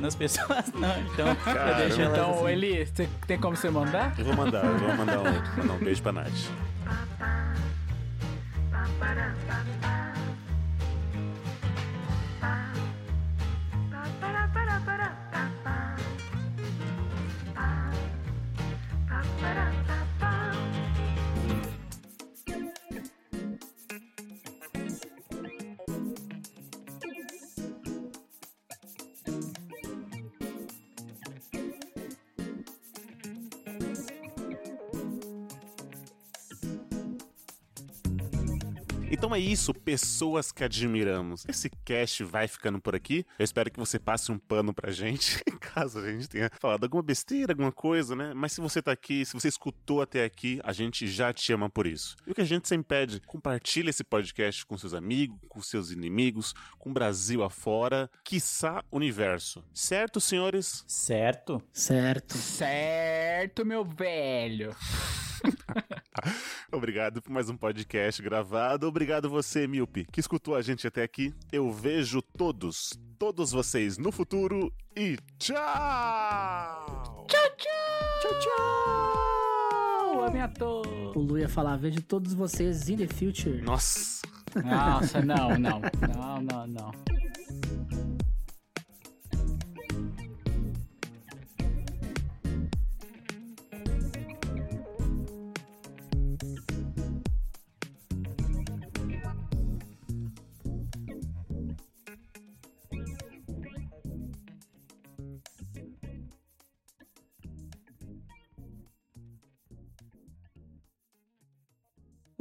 B: as pessoas, não. Então, Cara,
A: eu
B: deixo
D: Então,
B: assim.
D: Eli, tem como você mandar?
A: Eu vou mandar, eu vou mandar um, mandar um beijo pra Nath. Então é isso, pessoas que admiramos. Esse cast vai ficando por aqui. Eu espero que você passe um pano pra gente, caso a gente tenha falado alguma besteira, alguma coisa, né? Mas se você tá aqui, se você escutou até aqui, a gente já te ama por isso. E o que a gente sempre pede, compartilhe esse podcast com seus amigos, com seus inimigos, com o Brasil afora, quiçá universo. Certo, senhores?
B: Certo?
C: Certo.
D: Certo, meu velho.
A: Obrigado por mais um podcast gravado. Obrigado você, Milpe, que escutou a gente até aqui. Eu vejo todos, todos vocês no futuro e tchau!
D: Tchau, tchau. Tchau, tchau. Ame a todos.
C: O Lu ia falar, vejo todos vocês in the future.
A: Nossa!
D: Nossa, não, não. Não, não, não.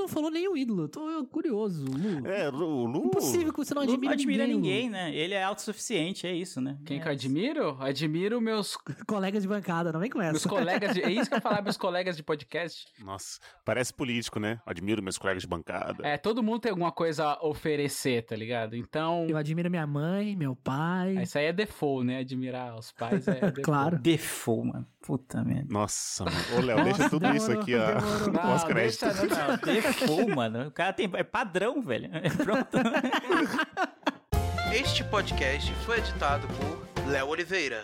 C: não falou nem o ídolo. Tô curioso, Lu.
A: É, Lu, Lu...
C: Impossível que você não
B: Não
C: admira ninguém.
B: ninguém, né? Ele é autossuficiente, é isso, né?
D: Quem
B: é.
D: que eu admiro? Admiro meus.
C: Colegas de bancada, não vem com
D: meus
C: essa.
D: colegas de. É isso que eu falar, meus colegas de podcast.
A: Nossa, parece político, né? Admiro meus colegas de bancada.
D: É, todo mundo tem alguma coisa a oferecer, tá ligado? Então.
C: Eu admiro minha mãe, meu pai.
D: Isso aí é default, né? Admirar os pais é default.
C: Claro.
B: Default, mano. Puta merda.
A: Nossa, mano. Ô, Léo, deixa tudo
C: demorou,
A: isso aqui, ó.
D: Não,
A: Pós-crédito.
D: deixa, não, não.
B: Default, mano. O cara tem. É padrão, velho. Pronto.
E: Este podcast foi editado por Léo Oliveira.